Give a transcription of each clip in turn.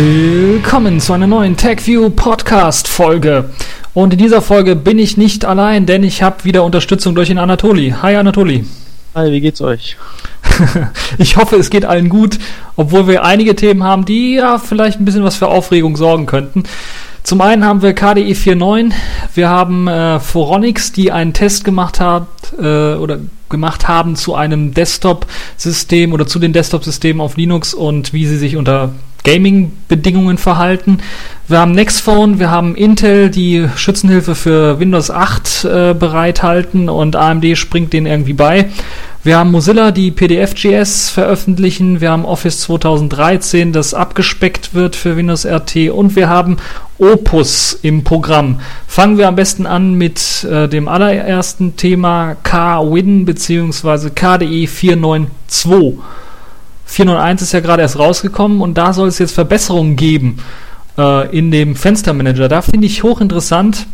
Willkommen zu einer neuen TechView Podcast Folge. Und in dieser Folge bin ich nicht allein, denn ich habe wieder Unterstützung durch den Anatoli. Hi Anatoli. Hi, wie geht's euch? ich hoffe, es geht allen gut, obwohl wir einige Themen haben, die ja vielleicht ein bisschen was für Aufregung sorgen könnten. Zum einen haben wir KDE 4.9, wir haben äh, Foronix, die einen Test gemacht hat äh, oder gemacht haben zu einem Desktop-System oder zu den Desktop-Systemen auf Linux und wie sie sich unter Gaming-Bedingungen verhalten. Wir haben Nextphone, wir haben Intel, die Schützenhilfe für Windows 8 äh, bereithalten und AMD springt denen irgendwie bei. Wir haben Mozilla, die PDF.js veröffentlichen. Wir haben Office 2013, das abgespeckt wird für Windows RT. Und wir haben Opus im Programm. Fangen wir am besten an mit äh, dem allerersten Thema KWin bzw. KDE 492. 401 ist ja gerade erst rausgekommen und da soll es jetzt Verbesserungen geben äh, in dem Fenstermanager. Da finde ich hochinteressant,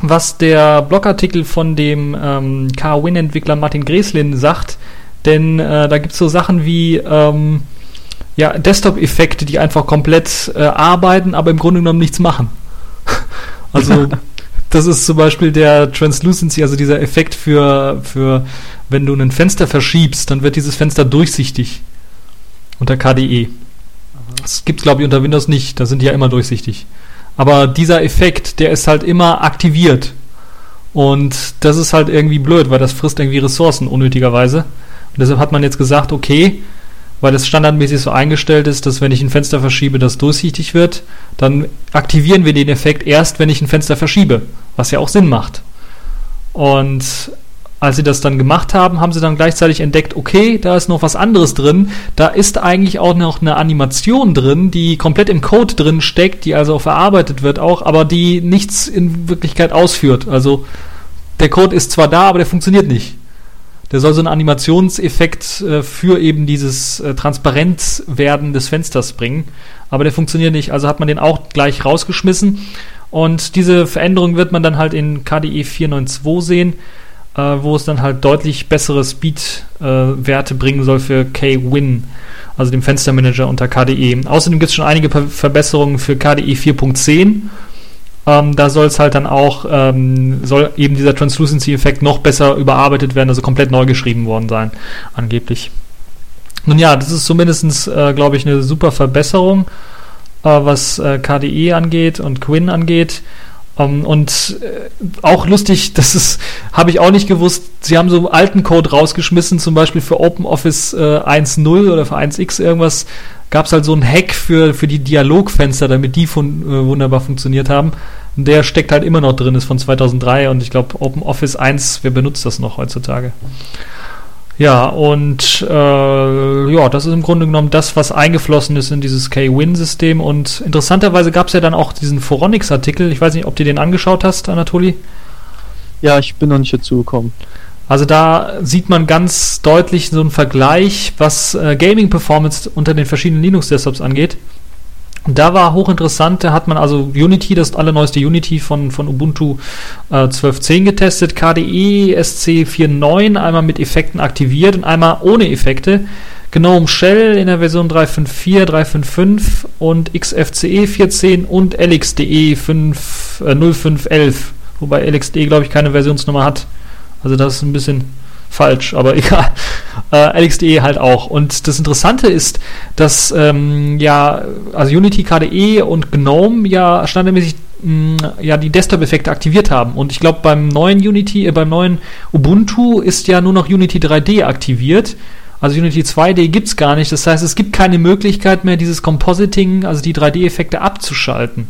was der Blogartikel von dem ähm, K-Win-Entwickler Martin Greslin sagt, denn äh, da gibt es so Sachen wie ähm, ja, Desktop-Effekte, die einfach komplett äh, arbeiten, aber im Grunde genommen nichts machen. also das ist zum Beispiel der Translucency, also dieser Effekt für, für wenn du ein Fenster verschiebst, dann wird dieses Fenster durchsichtig unter KDE. Das gibt es, glaube ich, unter Windows nicht. Da sind die ja immer durchsichtig. Aber dieser Effekt, der ist halt immer aktiviert. Und das ist halt irgendwie blöd, weil das frisst irgendwie Ressourcen unnötigerweise. Und deshalb hat man jetzt gesagt, okay, weil es standardmäßig so eingestellt ist, dass wenn ich ein Fenster verschiebe, das durchsichtig wird, dann aktivieren wir den Effekt erst, wenn ich ein Fenster verschiebe, was ja auch Sinn macht. Und als sie das dann gemacht haben, haben sie dann gleichzeitig entdeckt, okay, da ist noch was anderes drin. Da ist eigentlich auch noch eine Animation drin, die komplett im Code drin steckt, die also verarbeitet wird auch, aber die nichts in Wirklichkeit ausführt. Also der Code ist zwar da, aber der funktioniert nicht. Der soll so einen Animationseffekt äh, für eben dieses äh, Transparenzwerden des Fensters bringen, aber der funktioniert nicht. Also hat man den auch gleich rausgeschmissen. Und diese Veränderung wird man dann halt in KDE 492 sehen wo es dann halt deutlich bessere Speed-Werte äh, bringen soll für K-Win, also dem Fenstermanager unter KDE. Außerdem gibt es schon einige Verbesserungen für KDE 4.10. Ähm, da soll es halt dann auch, ähm, soll eben dieser Translucency-Effekt noch besser überarbeitet werden, also komplett neu geschrieben worden sein, angeblich. Nun ja, das ist zumindest, äh, glaube ich, eine super Verbesserung, äh, was äh, KDE angeht und Quinn angeht. Um, ähm, und äh, auch lustig, das ist, habe ich auch nicht gewusst, sie haben so alten Code rausgeschmissen, zum Beispiel für OpenOffice äh, 1.0 oder für 1x irgendwas, gab es halt so einen Hack für, für die Dialogfenster, damit die von, äh, wunderbar funktioniert haben. Und der steckt halt immer noch drin, ist von 2003 und ich glaube OpenOffice 1, wer benutzt das noch heutzutage? Ja, und äh, ja, das ist im Grunde genommen das, was eingeflossen ist in dieses K-Win-System. Und interessanterweise gab es ja dann auch diesen Foronix-Artikel. Ich weiß nicht, ob du den angeschaut hast, Anatoli. Ja, ich bin noch nicht dazu gekommen. Also da sieht man ganz deutlich so einen Vergleich, was äh, Gaming-Performance unter den verschiedenen Linux-Desktops angeht. Da war hochinteressant, da hat man also Unity, das allerneueste Unity von, von Ubuntu äh, 12.10 getestet, KDE SC4.9 einmal mit Effekten aktiviert und einmal ohne Effekte. GNOME Shell in der Version 3.5.4, 3.5.5 und XFCE 14 und LXDE 5, äh, 0511, wobei LXDE glaube ich keine Versionsnummer hat. Also das ist ein bisschen falsch, aber egal. Äh, LXDE halt auch. Und das Interessante ist, dass ähm, ja, also Unity, KDE und GNOME ja standardmäßig mm, ja die Desktop-Effekte aktiviert haben. Und ich glaube, beim neuen Unity, äh, beim neuen Ubuntu ist ja nur noch Unity 3D aktiviert. Also Unity 2D gibt es gar nicht. Das heißt, es gibt keine Möglichkeit mehr, dieses Compositing, also die 3D-Effekte abzuschalten.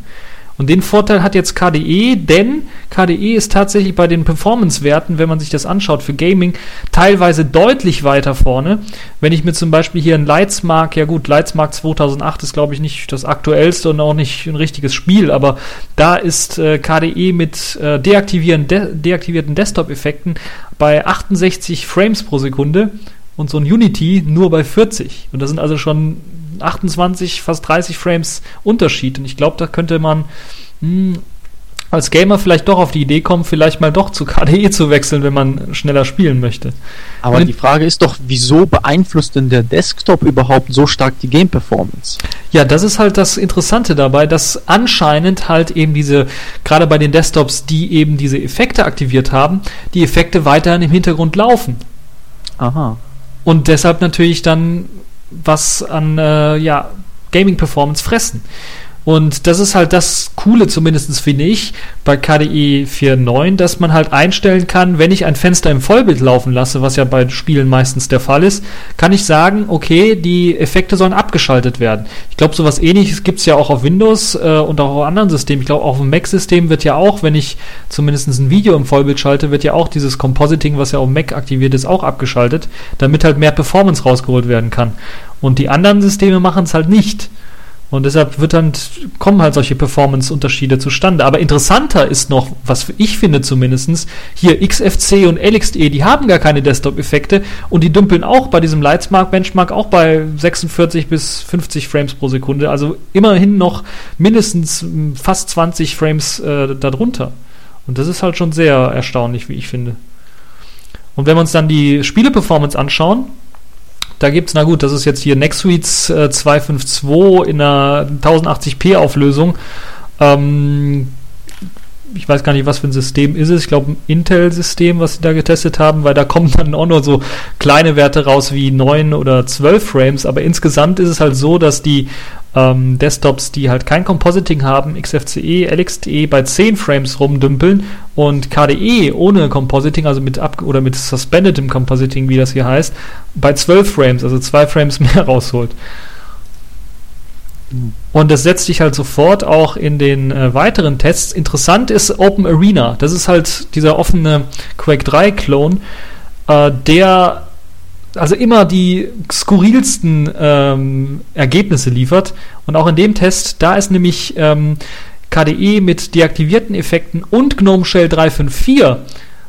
Und den Vorteil hat jetzt KDE, denn KDE ist tatsächlich bei den Performance-Werten, wenn man sich das anschaut für Gaming, teilweise deutlich weiter vorne. Wenn ich mir zum Beispiel hier ein Lightsmark, ja gut, Lightsmark 2008 ist glaube ich nicht das aktuellste und auch nicht ein richtiges Spiel, aber da ist äh, KDE mit äh, deaktivieren, de deaktivierten Desktop-Effekten bei 68 Frames pro Sekunde und so ein Unity nur bei 40. Und das sind also schon 28, fast 30 Frames Unterschied. Und ich glaube, da könnte man mh, hm, als Gamer vielleicht doch auf die Idee kommen, vielleicht mal doch zu KDE zu wechseln, wenn man schneller spielen möchte. Aber Und die Frage ist doch, wieso beeinflusst denn der Desktop überhaupt so stark die Game Performance? Ja, das ist halt das Interessante dabei, dass anscheinend halt eben diese, gerade bei den Desktops, die eben diese Effekte aktiviert haben, die Effekte weiterhin im Hintergrund laufen. Aha. Und deshalb natürlich dann was an äh, ja, Gaming Performance fressen. Und das ist halt das Coole, zumindest finde ich, bei KDE 4.9, dass man halt einstellen kann, wenn ich ein Fenster im Vollbild laufen lasse, was ja bei Spielen meistens der Fall ist, kann ich sagen, okay, die Effekte sollen abgeschaltet werden. Ich glaube, sowas ähnliches gibt es ja auch auf Windows äh, und auch auf anderen Systemen. Ich glaube, auch auf dem Mac-System wird ja auch, wenn ich zumindest ein Video im Vollbild schalte, wird ja auch dieses Compositing, was ja auf Mac aktiviert ist, auch abgeschaltet, damit halt mehr Performance rausgeholt werden kann. Und die anderen Systeme machen es halt nicht. Und deshalb wird dann, kommen halt solche Performance-Unterschiede zustande. Aber interessanter ist noch, was ich finde zumindestens hier XFC und LXE, die haben gar keine Desktop-Effekte und die dümpeln auch bei diesem Lightsmark-Benchmark auch bei 46 bis 50 Frames pro Sekunde. Also immerhin noch mindestens hm, fast 20 Frames äh, darunter. Und das ist halt schon sehr erstaunlich, wie ich finde. Und wenn wir uns dann die Spiele-Performance anschauen, da gibt es, na gut, das ist jetzt hier NextSuites äh, 252 in einer 1080p Auflösung. Ähm, ich weiß gar nicht, was für ein System ist es. Ich glaube, ein Intel-System, was sie da getestet haben, weil da kommen dann auch nur so kleine Werte raus wie 9 oder 12 Frames. Aber insgesamt ist es halt so, dass die ähm, Desktops, die halt kein Compositing haben, XFCE, LXDE bei 10 Frames rumdümpeln und KDE ohne Compositing, also mit ab oder mit suspendedem Compositing, wie das hier heißt, bei 12 Frames, also 2 Frames mehr rausholt. Und das setzt sich halt sofort auch in den äh, weiteren Tests. Interessant ist Open Arena. Das ist halt dieser offene Quake 3-Clone, äh, der also immer die skurrilsten ähm, Ergebnisse liefert. Und auch in dem Test, da ist nämlich ähm, KDE mit deaktivierten Effekten und GNOME Shell 354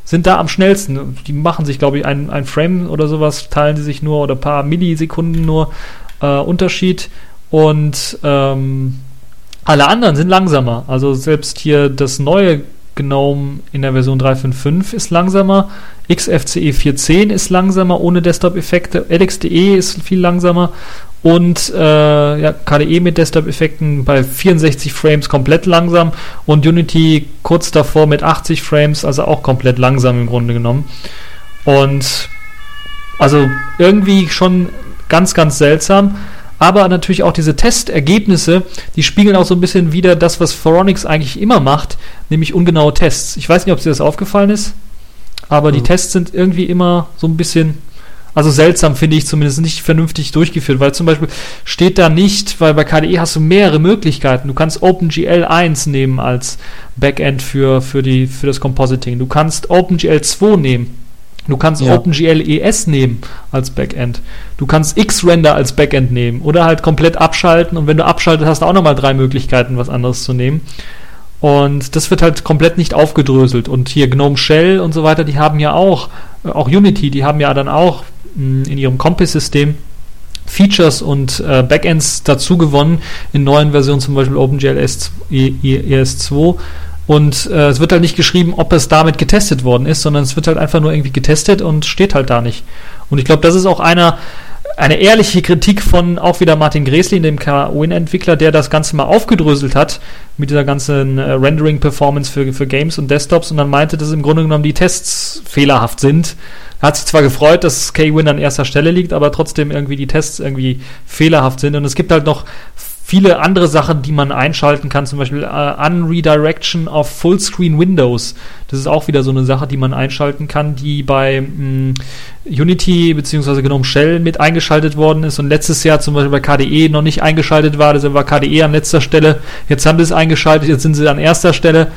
sind da am schnellsten. Die machen sich, glaube ich, ein, ein Frame oder sowas, teilen sie sich nur oder ein paar Millisekunden nur äh, Unterschied. Und ähm, alle anderen sind langsamer. Also selbst hier das neue GNOME in der Version 3.5.5 ist langsamer, XFCE 4.10 ist langsamer ohne Desktop-Effekte, LXDE ist viel langsamer. Und äh, ja, KDE mit Desktop-Effekten bei 64 Frames komplett langsam. Und Unity kurz davor mit 80 Frames, also auch komplett langsam im Grunde genommen. Und also irgendwie schon ganz, ganz seltsam aber natürlich auch diese Testergebnisse, die spiegeln auch so ein bisschen wieder das, was Phoronix eigentlich immer macht, nämlich ungenaue Tests. Ich weiß nicht, ob dir das aufgefallen ist, aber mhm. die Tests sind irgendwie immer so ein bisschen, also seltsam finde ich zumindest nicht vernünftig durchgeführt, weil zum Beispiel steht da nicht, weil bei KDE hast du mehrere Möglichkeiten. Du kannst OpenGL 1 nehmen als Backend für, für, die, für das Compositing. Du kannst OpenGL 2 nehmen Du kannst ja. OpenGL ES nehmen als Backend. Du kannst Xrender als Backend nehmen oder halt komplett abschalten und wenn du abschaltet, hast du auch nochmal drei Möglichkeiten, was anderes zu nehmen. Und das wird halt komplett nicht aufgedröselt. Und hier GNOME Shell und so weiter, die haben ja auch, äh, auch Unity, die haben ja dann auch mh, hm, in ihrem Compass-System Features und äh, Backends dazu gewonnen, in neuen Versionen zum Beispiel OpenGL ES2 e und äh, es wird halt nicht geschrieben, ob es damit getestet worden ist, sondern es wird halt einfach nur irgendwie getestet und steht halt da nicht. Und ich glaube, das ist auch einer, eine ehrliche Kritik von auch wieder Martin Greslin, dem KWin-Entwickler, der das Ganze mal aufgedröselt hat mit dieser ganzen äh, Rendering-Performance für, für Games und Desktops und dann meinte, dass im Grunde genommen die Tests fehlerhaft sind. Er hat sich zwar gefreut, dass K-Win an erster Stelle liegt, aber trotzdem irgendwie die Tests irgendwie fehlerhaft sind und es gibt halt noch viele andere Sachen, die man einschalten kann, zum Beispiel äh, Unredirection of Fullscreen Windows. Das ist auch wieder so eine Sache, die man einschalten kann, die bei mh, mm, Unity bzw. GNOME Shell mit eingeschaltet worden ist und letztes Jahr zum Beispiel bei KDE noch nicht eingeschaltet war. Deshalb war KDE an letzter Stelle. Jetzt haben sie es eingeschaltet, jetzt sind sie an erster Stelle.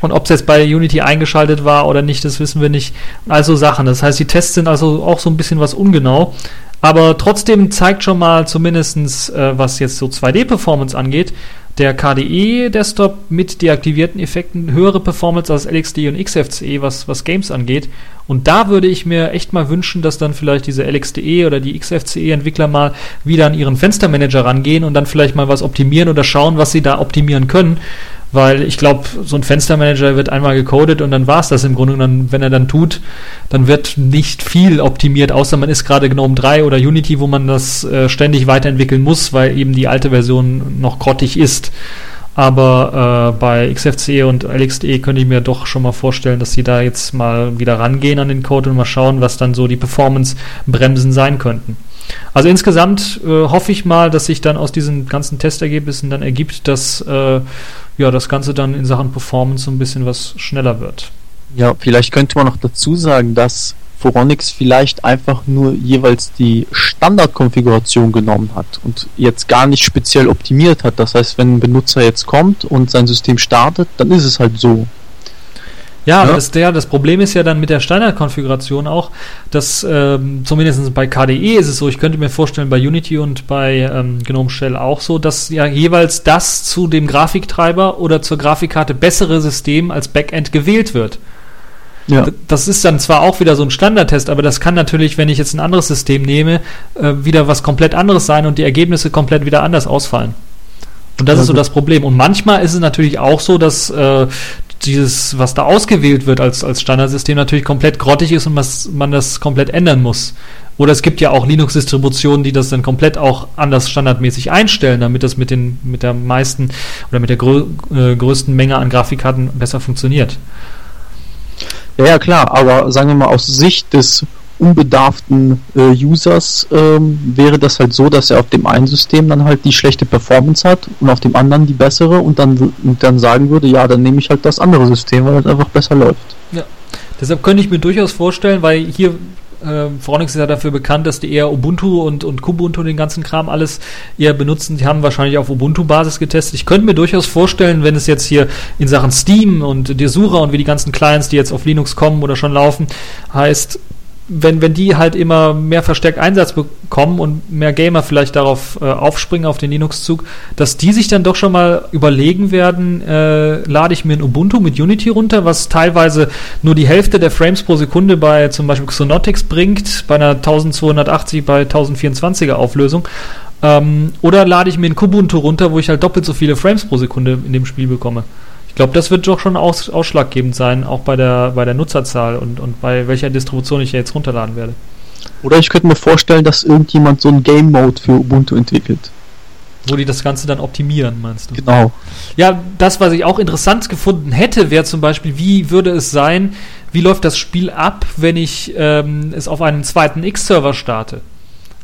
Und ob es jetzt bei Unity eingeschaltet war oder nicht, das wissen wir nicht. Also Sachen. Das heißt, die Tests sind also auch so ein bisschen was ungenau. Aber trotzdem zeigt schon mal zumindestens, äh, was jetzt so 2D-Performance angeht, der KDE-Desktop mit deaktivierten Effekten höhere Performance als LXD und XFCE, was, was Games angeht. Und da würde ich mir echt mal wünschen, dass dann vielleicht diese LXDE oder die XFCE-Entwickler mal wieder an ihren Fenstermanager rangehen und dann vielleicht mal was optimieren oder schauen, was sie da optimieren können weil ich glaube, so ein Fenstermanager wird einmal gecodet und dann war es das im Grunde. Und dann, wenn er dann tut, dann wird nicht viel optimiert, außer man ist gerade GNOME 3 oder Unity, wo man das äh, ständig weiterentwickeln muss, weil eben die alte Version noch grottig ist. Aber äh, bei XFCE und LXDE könnte ich mir doch schon mal vorstellen, dass sie da jetzt mal wieder rangehen an den Code und mal schauen, was dann so die Performance-Bremsen sein könnten. Also insgesamt äh, hoffe ich mal, dass sich dann aus diesen ganzen Testergebnissen dann ergibt, dass äh, ja, das Ganze dann in Sachen Performance so ein bisschen was schneller wird. Ja, vielleicht könnte man noch dazu sagen, dass Phoronix vielleicht einfach nur jeweils die Standardkonfiguration genommen hat und jetzt gar nicht speziell optimiert hat. Das heißt, wenn ein Benutzer jetzt kommt und sein System startet, dann ist es halt so. Ja, ja. Das, der, das Problem ist ja dann mit der Standardkonfiguration auch, dass ähm, zumindest bei KDE ist es so, ich könnte mir vorstellen, bei Unity und bei ähm, GNOME Shell auch so, dass ja jeweils das zu dem Grafiktreiber oder zur Grafikkarte bessere System als Backend gewählt wird. Ja. Das ist dann zwar auch wieder so ein Standardtest, aber das kann natürlich, wenn ich jetzt ein anderes System nehme, äh, wieder was komplett anderes sein und die Ergebnisse komplett wieder anders ausfallen. Und das ja, ist so das Problem. Und manchmal ist es natürlich auch so, dass äh, dieses, was da ausgewählt wird als, als Standardsystem, natürlich komplett grottig ist und was, man das komplett ändern muss. Oder es gibt ja auch Linux-Distributionen, die das dann komplett auch anders standardmäßig einstellen, damit das mit, den, mit der meisten oder mit der grö äh, größten Menge an Grafikkarten besser funktioniert. Ja, ja, klar, aber sagen wir mal aus Sicht des unbedarften äh, Users ähm, wäre das halt so, dass er auf dem einen System dann halt die schlechte Performance hat und auf dem anderen die bessere und dann, und dann sagen würde, ja, dann nehme ich halt das andere System, weil es einfach besser läuft. Ja, deshalb könnte ich mir durchaus vorstellen, weil hier äh, Phoronix ist ja dafür bekannt, dass die eher Ubuntu und, und Kubuntu den ganzen Kram alles eher benutzen. Die haben wahrscheinlich auf Ubuntu-Basis getestet. Ich könnte mir durchaus vorstellen, wenn es jetzt hier in Sachen Steam und Desura und wie die ganzen Clients, die jetzt auf Linux kommen oder schon laufen, heißt, wenn, wenn die halt immer mehr verstärkt Einsatz bekommen und mehr Gamer vielleicht darauf äh, aufspringen, auf den Linux-Zug, dass die sich dann doch schon mal überlegen werden, äh, lade ich mir ein Ubuntu mit Unity runter, was teilweise nur die Hälfte der Frames pro Sekunde bei zum Beispiel Xonotix bringt, bei einer 1280 bei 1024er Auflösung. Ähm, oder lade ich mir ein Kubuntu runter, wo ich halt doppelt so viele Frames pro Sekunde in dem Spiel bekomme. Ich glaube, das wird doch schon aus, ausschlaggebend sein, auch bei der, bei der Nutzerzahl und, und bei welcher Distribution ich jetzt runterladen werde. Oder ich könnte mir vorstellen, dass irgendjemand so einen Game Mode für Ubuntu entwickelt. Wo die das Ganze dann optimieren, meinst du? Genau. Ja, das, was ich auch interessant gefunden hätte, wäre zum Beispiel, wie würde es sein, wie läuft das Spiel ab, wenn ich ähm, es auf einem zweiten X-Server starte?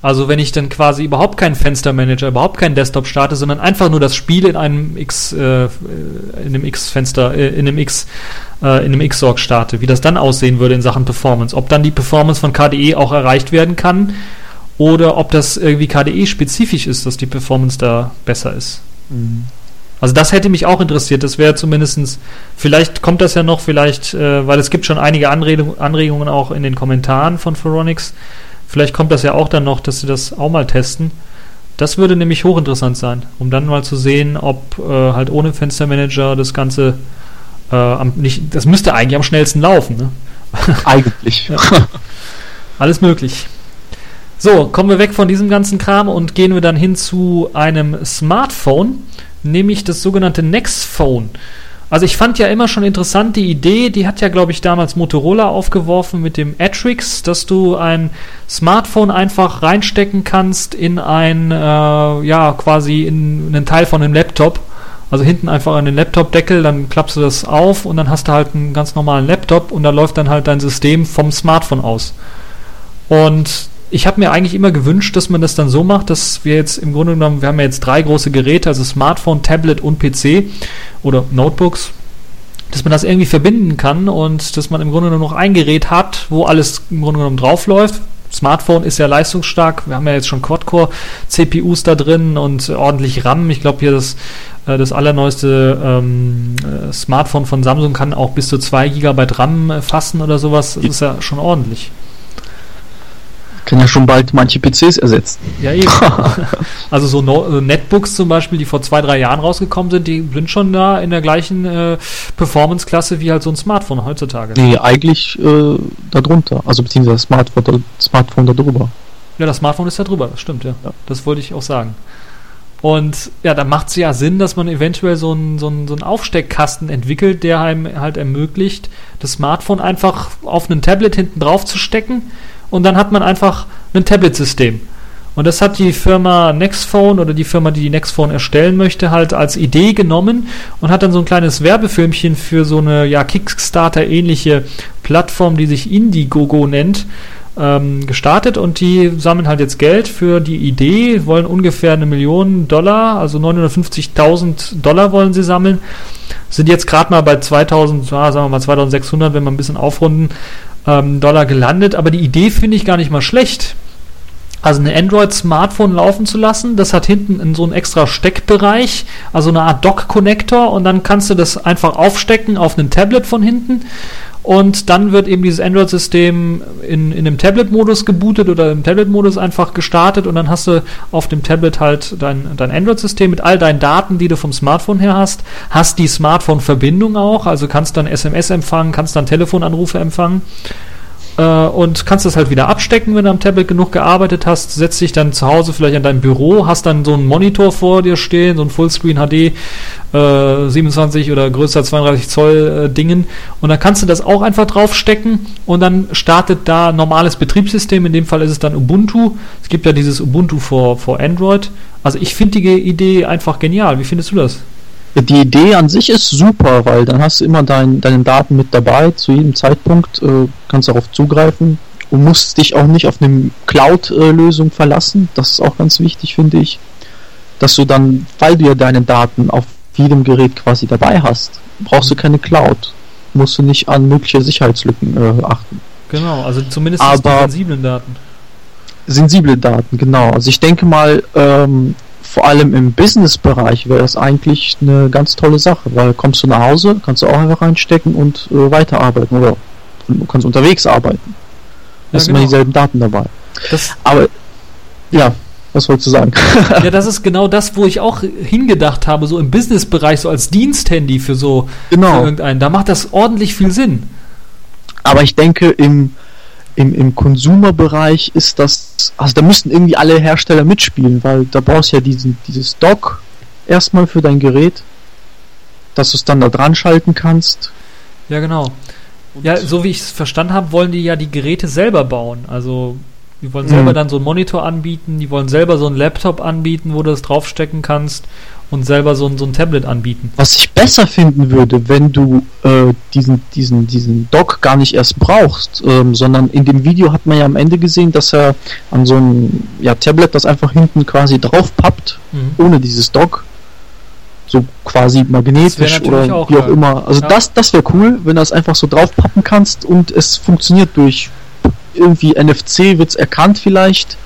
Also wenn ich dann quasi überhaupt keinen Fenstermanager, überhaupt keinen Desktop starte, sondern einfach nur das Spiel in einem X, äh, in einem X-Fenster, äh, in einem X, äh, in einem Xorg starte, wie das dann aussehen würde in Sachen Performance. Ob dann die Performance von KDE auch erreicht werden kann oder ob das irgendwie KDE-spezifisch ist, dass die Performance da besser ist. Mhm. Also das hätte mich auch interessiert. Das wäre zumindestens vielleicht kommt das ja noch, vielleicht, äh, weil es gibt schon einige Anregungen, Anregungen auch in den Kommentaren von Phoronix Vielleicht kommt das ja auch dann noch, dass sie das auch mal testen. Das würde nämlich hochinteressant sein, um dann mal zu sehen, ob äh, halt ohne Fenstermanager das Ganze äh, am, nicht, das müsste eigentlich am schnellsten laufen. Ne? Eigentlich. ja. Alles möglich. So, kommen wir weg von diesem ganzen Kram und gehen wir dann hin zu einem Smartphone, nämlich das sogenannte Next Phone. Also ich fand ja immer schon interessant die Idee, die hat ja, glaube ich, damals Motorola aufgeworfen mit dem Atrix, dass du ein Smartphone einfach reinstecken kannst in ein, äh, ja, quasi in einen Teil von einem Laptop. Also hinten einfach an den Laptop-Deckel, dann klappst du das auf und dann hast du halt einen ganz normalen Laptop und da läuft dann halt dein System vom Smartphone aus. Und ich habe mir eigentlich immer gewünscht, dass man das dann so macht, dass wir jetzt im Grunde genommen, wir haben ja jetzt drei große Geräte, also Smartphone, Tablet und PC oder Notebooks, dass man das irgendwie verbinden kann und dass man im Grunde genommen noch ein Gerät hat, wo alles im Grunde genommen draufläuft. Smartphone ist ja leistungsstark. Wir haben ja jetzt schon Quad-Core-CPUs da drin und ordentlich RAM. Ich glaube hier das, äh, das allerneueste ähm, äh, Smartphone von Samsung kann auch bis zu 2 GB RAM fassen oder sowas. Das ist ja schon ordentlich. Kann ja schon bald manche PCs ersetzen. Ja, eben. also so no äh, Netbooks zum Beispiel, die vor zwei, drei Jahren rausgekommen sind, die sind schon da in der gleichen äh, Performance-Klasse wie halt so ein Smartphone heutzutage. Nee, eigentlich äh, darunter. Also beziehungsweise das Smartphone, Smartphone darüber. Ja, das Smartphone ist da drüber, das stimmt, ja. ja. Das wollte ich auch sagen. Und ja, da macht es ja Sinn, dass man eventuell so einen, so, einen, so einen Aufsteckkasten entwickelt, der einem halt ermöglicht, das Smartphone einfach auf ein Tablet hinten drauf zu stecken und dann hat man einfach ein Tablet-System. Und das hat die Firma Nextphone oder die Firma, die die Nextphone erstellen möchte, halt als Idee genommen und hat dann so ein kleines Werbefilmchen für so eine ja, Kickstarter-ähnliche Plattform, die sich Indiegogo nennt, ähm, gestartet und die sammeln halt jetzt Geld für die Idee, wollen ungefähr eine Million Dollar, also 950.000 Dollar wollen sie sammeln, sind jetzt gerade mal bei 2000, ja, sagen wir mal 2600, wenn wir ein bisschen aufrunden, ähm, Dollar gelandet, aber die Idee finde ich gar nicht mal schlecht. Also ein Android-Smartphone laufen zu lassen, das hat hinten in so einen extra Steckbereich, also eine Art Dock-Connector und dann kannst du das einfach aufstecken auf ein Tablet von hinten und dann wird eben dieses Android-System in, in dem Tablet-Modus gebootet oder im Tablet-Modus einfach gestartet und dann hast du auf dem Tablet halt dein, dein Android-System mit all deinen Daten, die du vom Smartphone her hast, hast die Smartphone-Verbindung auch, also kannst dann SMS empfangen, kannst dann Telefonanrufe empfangen äh, und kannst das halt wieder abstecken, wenn du am Tablet genug gearbeitet hast, setzt dich dann zu Hause vielleicht an dein Büro, hast dann so einen Monitor vor dir stehen, so ein Fullscreen HD äh, 27 oder größer 32 Zoll äh, Dingen und dann kannst du das auch einfach draufstecken und dann startet da normales Betriebssystem, in dem Fall ist es dann Ubuntu. Es gibt ja dieses Ubuntu for Android. Also ich finde die Idee einfach genial. Wie findest du das? Die Idee an sich ist super, weil dann hast du immer dein, deine Daten mit dabei, zu jedem Zeitpunkt äh, kannst darauf zugreifen und musst dich auch nicht auf eine Cloud-Lösung verlassen. Das ist auch ganz wichtig, finde ich. Dass du dann, weil du ja deine Daten auf jedem Gerät quasi dabei hast, brauchst du keine Cloud. Musst du nicht an mögliche Sicherheitslücken äh, achten. Genau, also zumindest Aber die sensiblen Daten. Sensible Daten, genau. Also ich denke mal, ähm, vor allem im Business-Bereich wäre das eigentlich eine ganz tolle Sache, weil kommst du nach Hause, kannst du auch einfach reinstecken und äh, weiterarbeiten oder du kannst unterwegs arbeiten. Ja, hast genau. immer dieselben Daten dabei. Das Aber ja, was wolltest du sagen? ja, das ist genau das, wo ich auch hingedacht habe, so im Business-Bereich, so als Diensthandy für so genau. für irgendeinen. Da macht das ordentlich viel Sinn. Aber ich denke, im im, im Consumer-Bereich ist das, also da müssten irgendwie alle Hersteller mitspielen, weil da brauchst du ja diesen, dieses Dock erstmal für dein Gerät, dass du es dann da dran schalten kannst. Ja, genau. Ja, so wie ich es verstanden habe, wollen die ja die Geräte selber bauen. Also die wollen selber mhm. dann so einen Monitor anbieten, die wollen selber so einen Laptop anbieten, wo du das draufstecken kannst und selber so ein, so ein Tablet anbieten. Was ich besser finden würde, wenn du äh, diesen, diesen, diesen Dock gar nicht erst brauchst, ähm, sondern in dem Video hat man ja am Ende gesehen, dass er an so einem ja, Tablet das einfach hinten quasi drauf pappt, mhm. ohne dieses Dock. So quasi magnetisch oder auch, wie auch ja. immer. Also ja. das, das wäre cool, wenn du das einfach so drauf pappen kannst und es funktioniert durch irgendwie NFC wird es erkannt vielleicht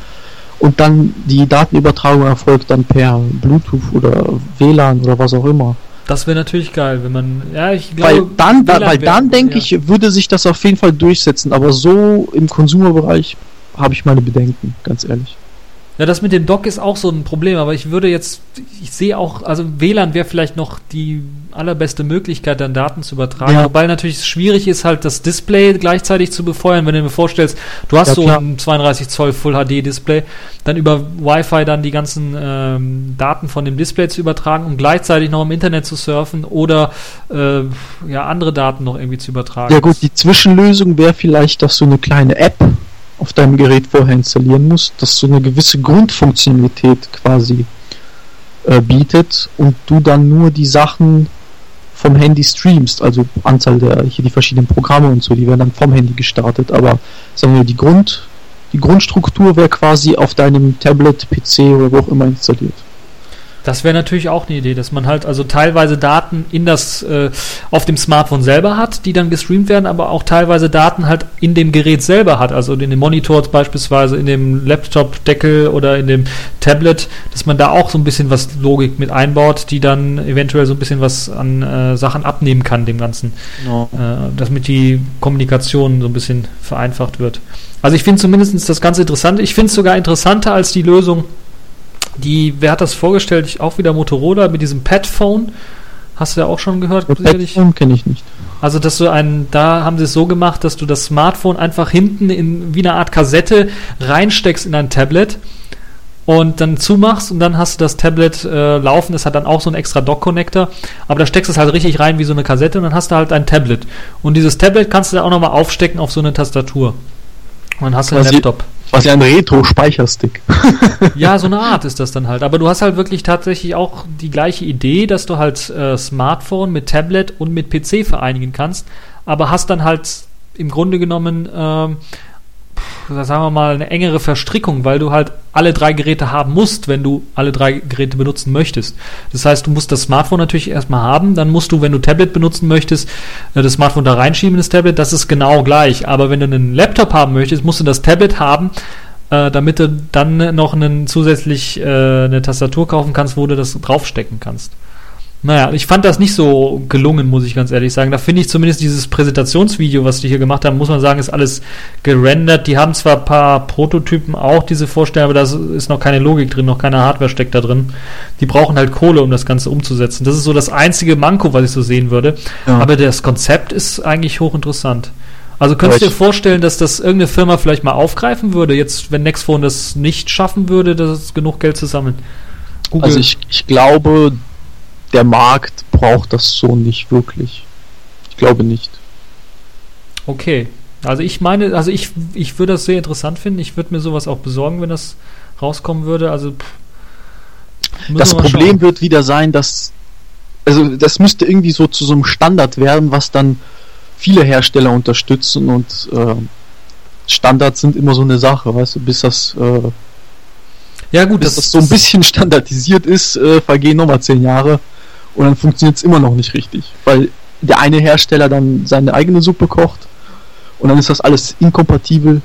und dann die Datenübertragung erfolgt dann per Bluetooth oder WLAN oder was auch immer. Das wäre natürlich geil, wenn man, ja, ich glaube, weil dann, WLAN weil dann denke ja. ich, würde sich das auf jeden Fall durchsetzen, aber so im Konsumerbereich habe ich meine Bedenken, ganz ehrlich. Ja, das mit dem Dock ist auch so ein Problem, aber ich würde jetzt, ich sehe auch, also WLAN wäre vielleicht noch die allerbeste Möglichkeit, dann Daten zu übertragen. Ja. Wobei natürlich schwierig ist, halt das Display gleichzeitig zu befeuern. Wenn du mir vorstellst, du hast ja, so ein 32 Zoll Full HD Display, dann über Wi-Fi dann die ganzen ähm, Daten von dem Display zu übertragen und gleichzeitig noch im Internet zu surfen oder äh, ja andere Daten noch irgendwie zu übertragen. Ja gut, die Zwischenlösung wäre vielleicht, dass du eine kleine App auf deinem Gerät vorher installieren musst, dass so eine gewisse Grundfunktionalität quasi äh, bietet und du dann nur die Sachen vom Handy streamst, also Anzahl der hier die verschiedenen Programme und so, die werden dann vom Handy gestartet, aber sagen wir die Grund die Grundstruktur wäre quasi auf deinem Tablet, PC oder wo auch immer installiert. Das wäre natürlich auch eine Idee, dass man halt also teilweise Daten in das äh, auf dem Smartphone selber hat, die dann gestreamt werden, aber auch teilweise Daten halt in dem Gerät selber hat, also in dem Monitor beispielsweise, in dem Laptop-Deckel oder in dem Tablet, dass man da auch so ein bisschen was Logik mit einbaut, die dann eventuell so ein bisschen was an äh, Sachen abnehmen kann, dem Ganzen. No. Äh, damit die Kommunikation so ein bisschen vereinfacht wird. Also ich finde zumindest das ganz interessant. Ich finde es sogar interessanter als die Lösung die, wer hat das vorgestellt? Ich, auch wieder Motorola mit diesem Padphone. Hast du ja auch schon gehört? Padphone kenne ich nicht. Also, dass du einen, da haben sie es so gemacht, dass du das Smartphone einfach hinten in wie eine Art Kassette reinsteckst in ein Tablet und dann zumachst und dann hast du das Tablet äh, laufen. Das hat dann auch so einen extra Dock-Connector, aber da steckst du es halt richtig rein wie so eine Kassette und dann hast du halt ein Tablet. Und dieses Tablet kannst du dann auch nochmal aufstecken auf so eine Tastatur. Und dann hast du einen Laptop. Quasi ein Retro-Speicherstick. Ja, so eine Art ist das dann halt. Aber du hast halt wirklich tatsächlich auch die gleiche Idee, dass du halt äh, Smartphone mit Tablet und mit PC vereinigen kannst, aber hast dann halt im Grunde genommen, pf, sagen wir mal, eine engere Verstrickung, weil du halt alle drei Geräte haben musst, wenn du alle drei Geräte benutzen möchtest. Das heißt, du musst das Smartphone natürlich erstmal haben, dann musst du, wenn du Tablet benutzen möchtest, äh, das Smartphone da reinschieben, das Tablet, das ist genau gleich. Aber wenn du einen Laptop haben möchtest, musst du das Tablet haben, äh, damit du dann noch einen zusätzlich äh, eine Tastatur kaufen kannst, wo du das draufstecken kannst. Naja, ich fand das nicht so gelungen, muss ich ganz ehrlich sagen. Da finde ich zumindest dieses Präsentationsvideo, was die hier gemacht haben, muss man sagen, ist alles gerendert. Die haben zwar ein paar Prototypen auch, diese vorstellen, aber da ist noch keine Logik drin, noch keine Hardware steckt da drin. Die brauchen halt Kohle, um das Ganze umzusetzen. Das ist so das einzige Manko, was ich so sehen würde. Ja. Aber das Konzept ist eigentlich hochinteressant. Also könntest du dir vorstellen, dass das irgendeine Firma vielleicht mal aufgreifen würde, jetzt wenn Nextphone das nicht schaffen würde, das genug Geld zu sammeln? Google. Also ich, ich glaube, der Markt braucht das so nicht wirklich. Ich glaube nicht. okay. Also ich meine, also ich, ich würde das sehr interessant finden. Ich würde mir sowas auch besorgen, wenn das rauskommen würde. Also pff, Das Problem schauen. wird wieder sein, dass also das müsste irgendwie so zu so einem Standard werden, was dann viele Hersteller unterstützen und äh, Standards sind immer so eine Sache, weißt du, bis das, äh, Ja gut, bis das, so ein bisschen standardisiert ist, äh, vergehen nochmal zehn Jahre und dann funktioniert es immer noch nicht richtig, weil der eine Hersteller dann seine eigene Suppe kocht und dann ist das alles inkompatibel.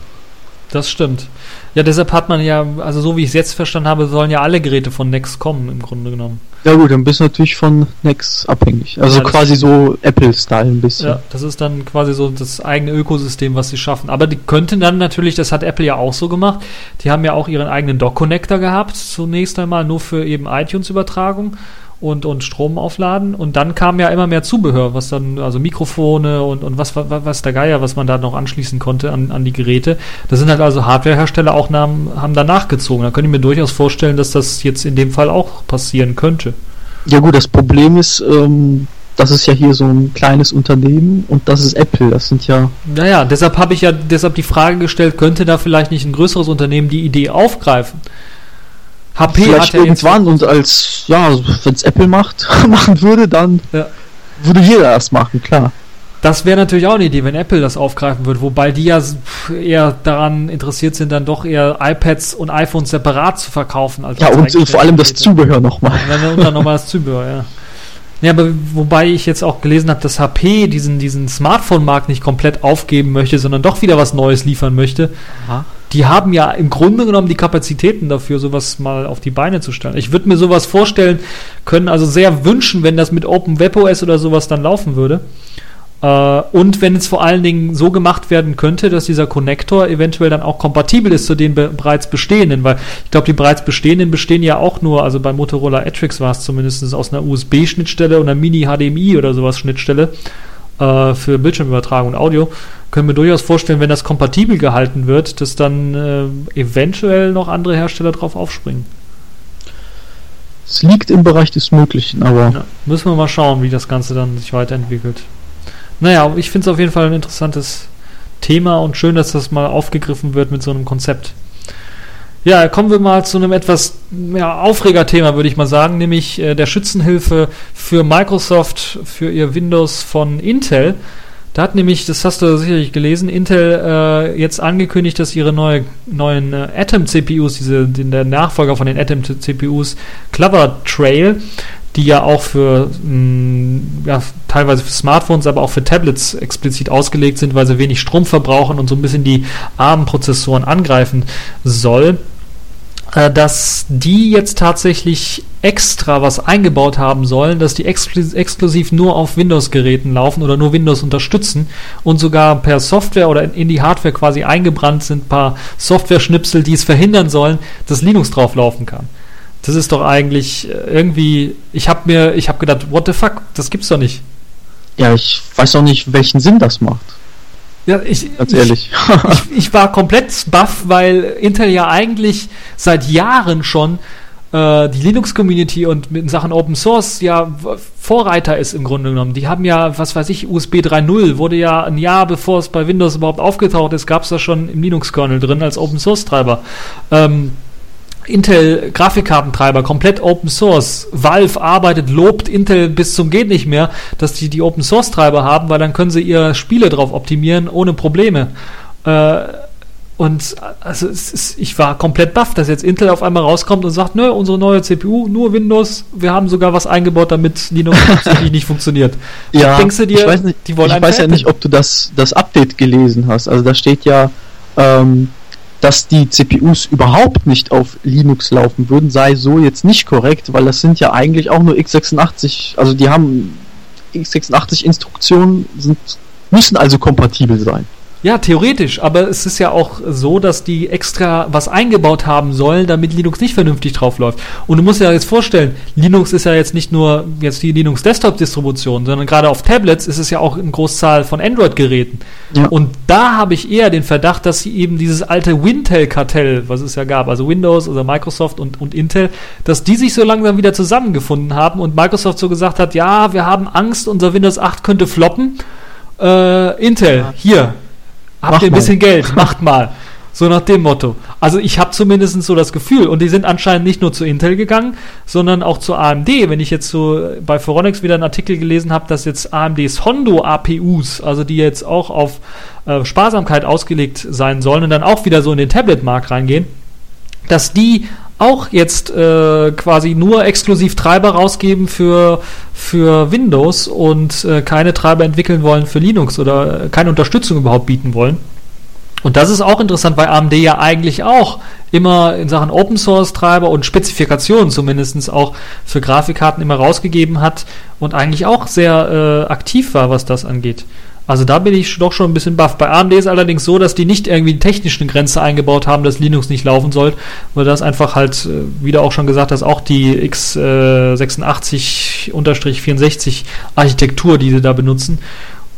Das stimmt. Ja, deshalb hat man ja, also so wie ich es jetzt verstanden habe, sollen ja alle Geräte von Next kommen, im Grunde genommen. Ja gut, dann bist du natürlich von Nex abhängig. Also Ja, quasi so Apple-Style ein bisschen. Ja, das ist dann quasi so das eigene Ökosystem, was sie schaffen. Aber die könnten dann natürlich, das hat Apple ja auch so gemacht, die haben ja auch ihren eigenen Dock-Connector gehabt, zunächst einmal nur für eben iTunes-Übertragung und, und Strom aufladen. Und dann kam ja immer mehr Zubehör, was dann, also Mikrofone und, und was, was, was der Geier, was man da noch anschließen konnte an, an die Geräte. Da sind halt also Hardwarehersteller auch nach, haben da nachgezogen. Da könnte ich mir durchaus vorstellen, dass das jetzt in dem Fall auch passieren könnte. Ja gut, das Problem ist, ähm, das ist ja hier so ein kleines Unternehmen und das ist Apple. Das sind ja Naja, deshalb habe ich ja deshalb die Frage gestellt, könnte da vielleicht nicht ein größeres Unternehmen die Idee aufgreifen? HP vielleicht hat irgendwann und als, ja, wenn es Apple macht, machen würde, dann Ja. würde jeder das machen, klar. das wäre natürlich auch eine Idee, wenn Apple das aufgreifen würde, wobei die ja eher daran interessiert sind, dann doch eher iPads und iPhones separat zu verkaufen. Als Ja, als und vor allem das. Zubehör nochmal. Und dann, nochmal das Zubehör, ja. Ja, aber wobei ich jetzt auch gelesen habe, dass HP diesen, diesen Smartphone-Markt nicht komplett aufgeben möchte, sondern doch wieder was Neues liefern möchte. Die haben ja im Grunde genommen die Kapazitäten dafür, sowas mal auf die Beine zu stellen. Ich würde mir sowas vorstellen können, also sehr wünschen, wenn das mit Open WebOS oder sowas dann laufen würde. Äh, und wenn es vor allen Dingen so gemacht werden könnte, dass dieser Connector eventuell dann auch kompatibel ist zu den be bereits bestehenden, weil ich glaube, die bereits bestehenden bestehen ja auch nur, also bei Motorola Atrix war es zumindest aus einer USB-Schnittstelle und einer Mini-HDMI oder sowas Schnittstelle äh, für Bildschirmübertragung und Audio. Können wir durchaus vorstellen, wenn das kompatibel gehalten wird, dass dann äh, eventuell noch andere Hersteller drauf aufspringen. Es liegt im Bereich des Möglichen, aber Ja, müssen wir mal schauen, wie das Ganze dann sich weiterentwickelt. Naja, ich finde es auf jeden Fall ein interessantes Thema und schön, dass das mal aufgegriffen wird mit so einem Konzept. Ja, kommen wir mal zu einem etwas ja, Aufregerthema, würde ich mal sagen, nämlich äh, der Schützenhilfe für Microsoft für ihr Windows von Intel. Da hat nämlich, das hast du sicherlich gelesen, Intel äh, jetzt angekündigt, dass ihre neue, neuen äh, Atom-CPUs, diese, den, der Nachfolger von den Atom-CPUs, Clover Trail, die ja auch für mh, ja, teilweise für Smartphones, aber auch für Tablets explizit ausgelegt sind, weil sie wenig Strom verbrauchen und so ein bisschen die ARM-Prozessoren angreifen soll, äh, dass die jetzt tatsächlich extra was eingebaut haben sollen, dass die exklu- exklusiv nur auf Windows-Geräten laufen oder nur Windows unterstützen und sogar per Software oder in- die Hardware quasi eingebrannt sind, paar Software-Schnipsel, die es verhindern sollen, dass Linux drauf laufen kann. Das ist doch eigentlich äh, irgendwie, ich habe mir, ich habe gedacht, what the fuck, das gibt's doch nicht. ja, ich weiß auch nicht, welchen Sinn das macht. Ja, ich, Ganz ehrlich. Ich, ich, war komplett baff, weil Intel ja eigentlich seit Jahren schon äh, die Linux-Community und in Sachen Open Source ja Vorreiter ist im Grunde genommen. Die haben ja, was weiß ich, USB 3.0 wurde ja ein Jahr bevor es bei Windows überhaupt aufgetaucht ist, gab es das schon im Linux-Kernel drin als Open Source-Treiber. Ähm, Intel Grafikkartentreiber, komplett Open Source. Valve arbeitet, lobt Intel bis zum geht nicht mehr, dass die die Open Source Treiber haben, weil dann können sie ihre Spiele drauf optimieren ohne Probleme. Äh, und also ist, ich war komplett baff, dass jetzt Intel auf einmal rauskommt und sagt, nö, unsere neue CPU, nur Windows, wir haben sogar was eingebaut, damit Linux nicht funktioniert. Ja, denkst du dir, ich weiß, nicht, ich weiß ja nicht, ob du das, das Update gelesen hast. Also da steht ja, ähm, dass die CPUs überhaupt nicht auf Linux laufen würden, sei so jetzt nicht korrekt, weil das sind ja eigentlich auch nur x86, also die haben x86 Instruktionen, sind, müssen also kompatibel sein. Ja, theoretisch, aber es ist ja auch so, dass die extra was eingebaut haben sollen, damit Linux nicht vernünftig draufläuft. Und du musst dir ja jetzt vorstellen, Linux ist ja jetzt nicht nur jetzt die Linux Desktop Distribution, sondern gerade auf Tablets ist es ja auch eine Großzahl von Android Geräten. Ja. Und da habe ich eher den Verdacht, dass sie eben dieses alte Wintel Kartell, was es ja gab, also Windows oder Microsoft und, und Intel, dass die sich so langsam wieder zusammengefunden haben und Microsoft so gesagt hat, ja, wir haben Angst, unser Windows 8 könnte floppen. Äh, Intel, ja. hier, habt ihr ein bisschen Geld, macht mal. So nach dem Motto. Also ich habe zumindest so das Gefühl. Und die sind anscheinend nicht nur zu Intel gegangen, sondern auch zu AMD. Wenn ich jetzt so bei Foronix wieder einen Artikel gelesen habe, dass jetzt AMDs Hondo APUs, also die jetzt auch auf äh, Sparsamkeit ausgelegt sein sollen und dann auch wieder so in den Tablet-Markt reingehen, dass die auch jetzt äh, quasi nur exklusiv Treiber rausgeben für, für Windows und äh, keine Treiber entwickeln wollen für Linux oder äh, keine Unterstützung überhaupt bieten wollen. Und das ist auch interessant, weil AMD ja eigentlich auch immer in Sachen Open Source Treiber und Spezifikationen zumindest auch für Grafikkarten immer rausgegeben hat und eigentlich auch sehr äh, aktiv war, was das angeht. Also da bin ich doch schon ein bisschen baff. Bei AMD ist allerdings so, dass die nicht irgendwie eine technische Grenze eingebaut haben, dass Linux nicht laufen soll, weil das einfach halt, äh, wie du auch schon gesagt hast, auch die x86-64 Architektur, die sie da benutzen.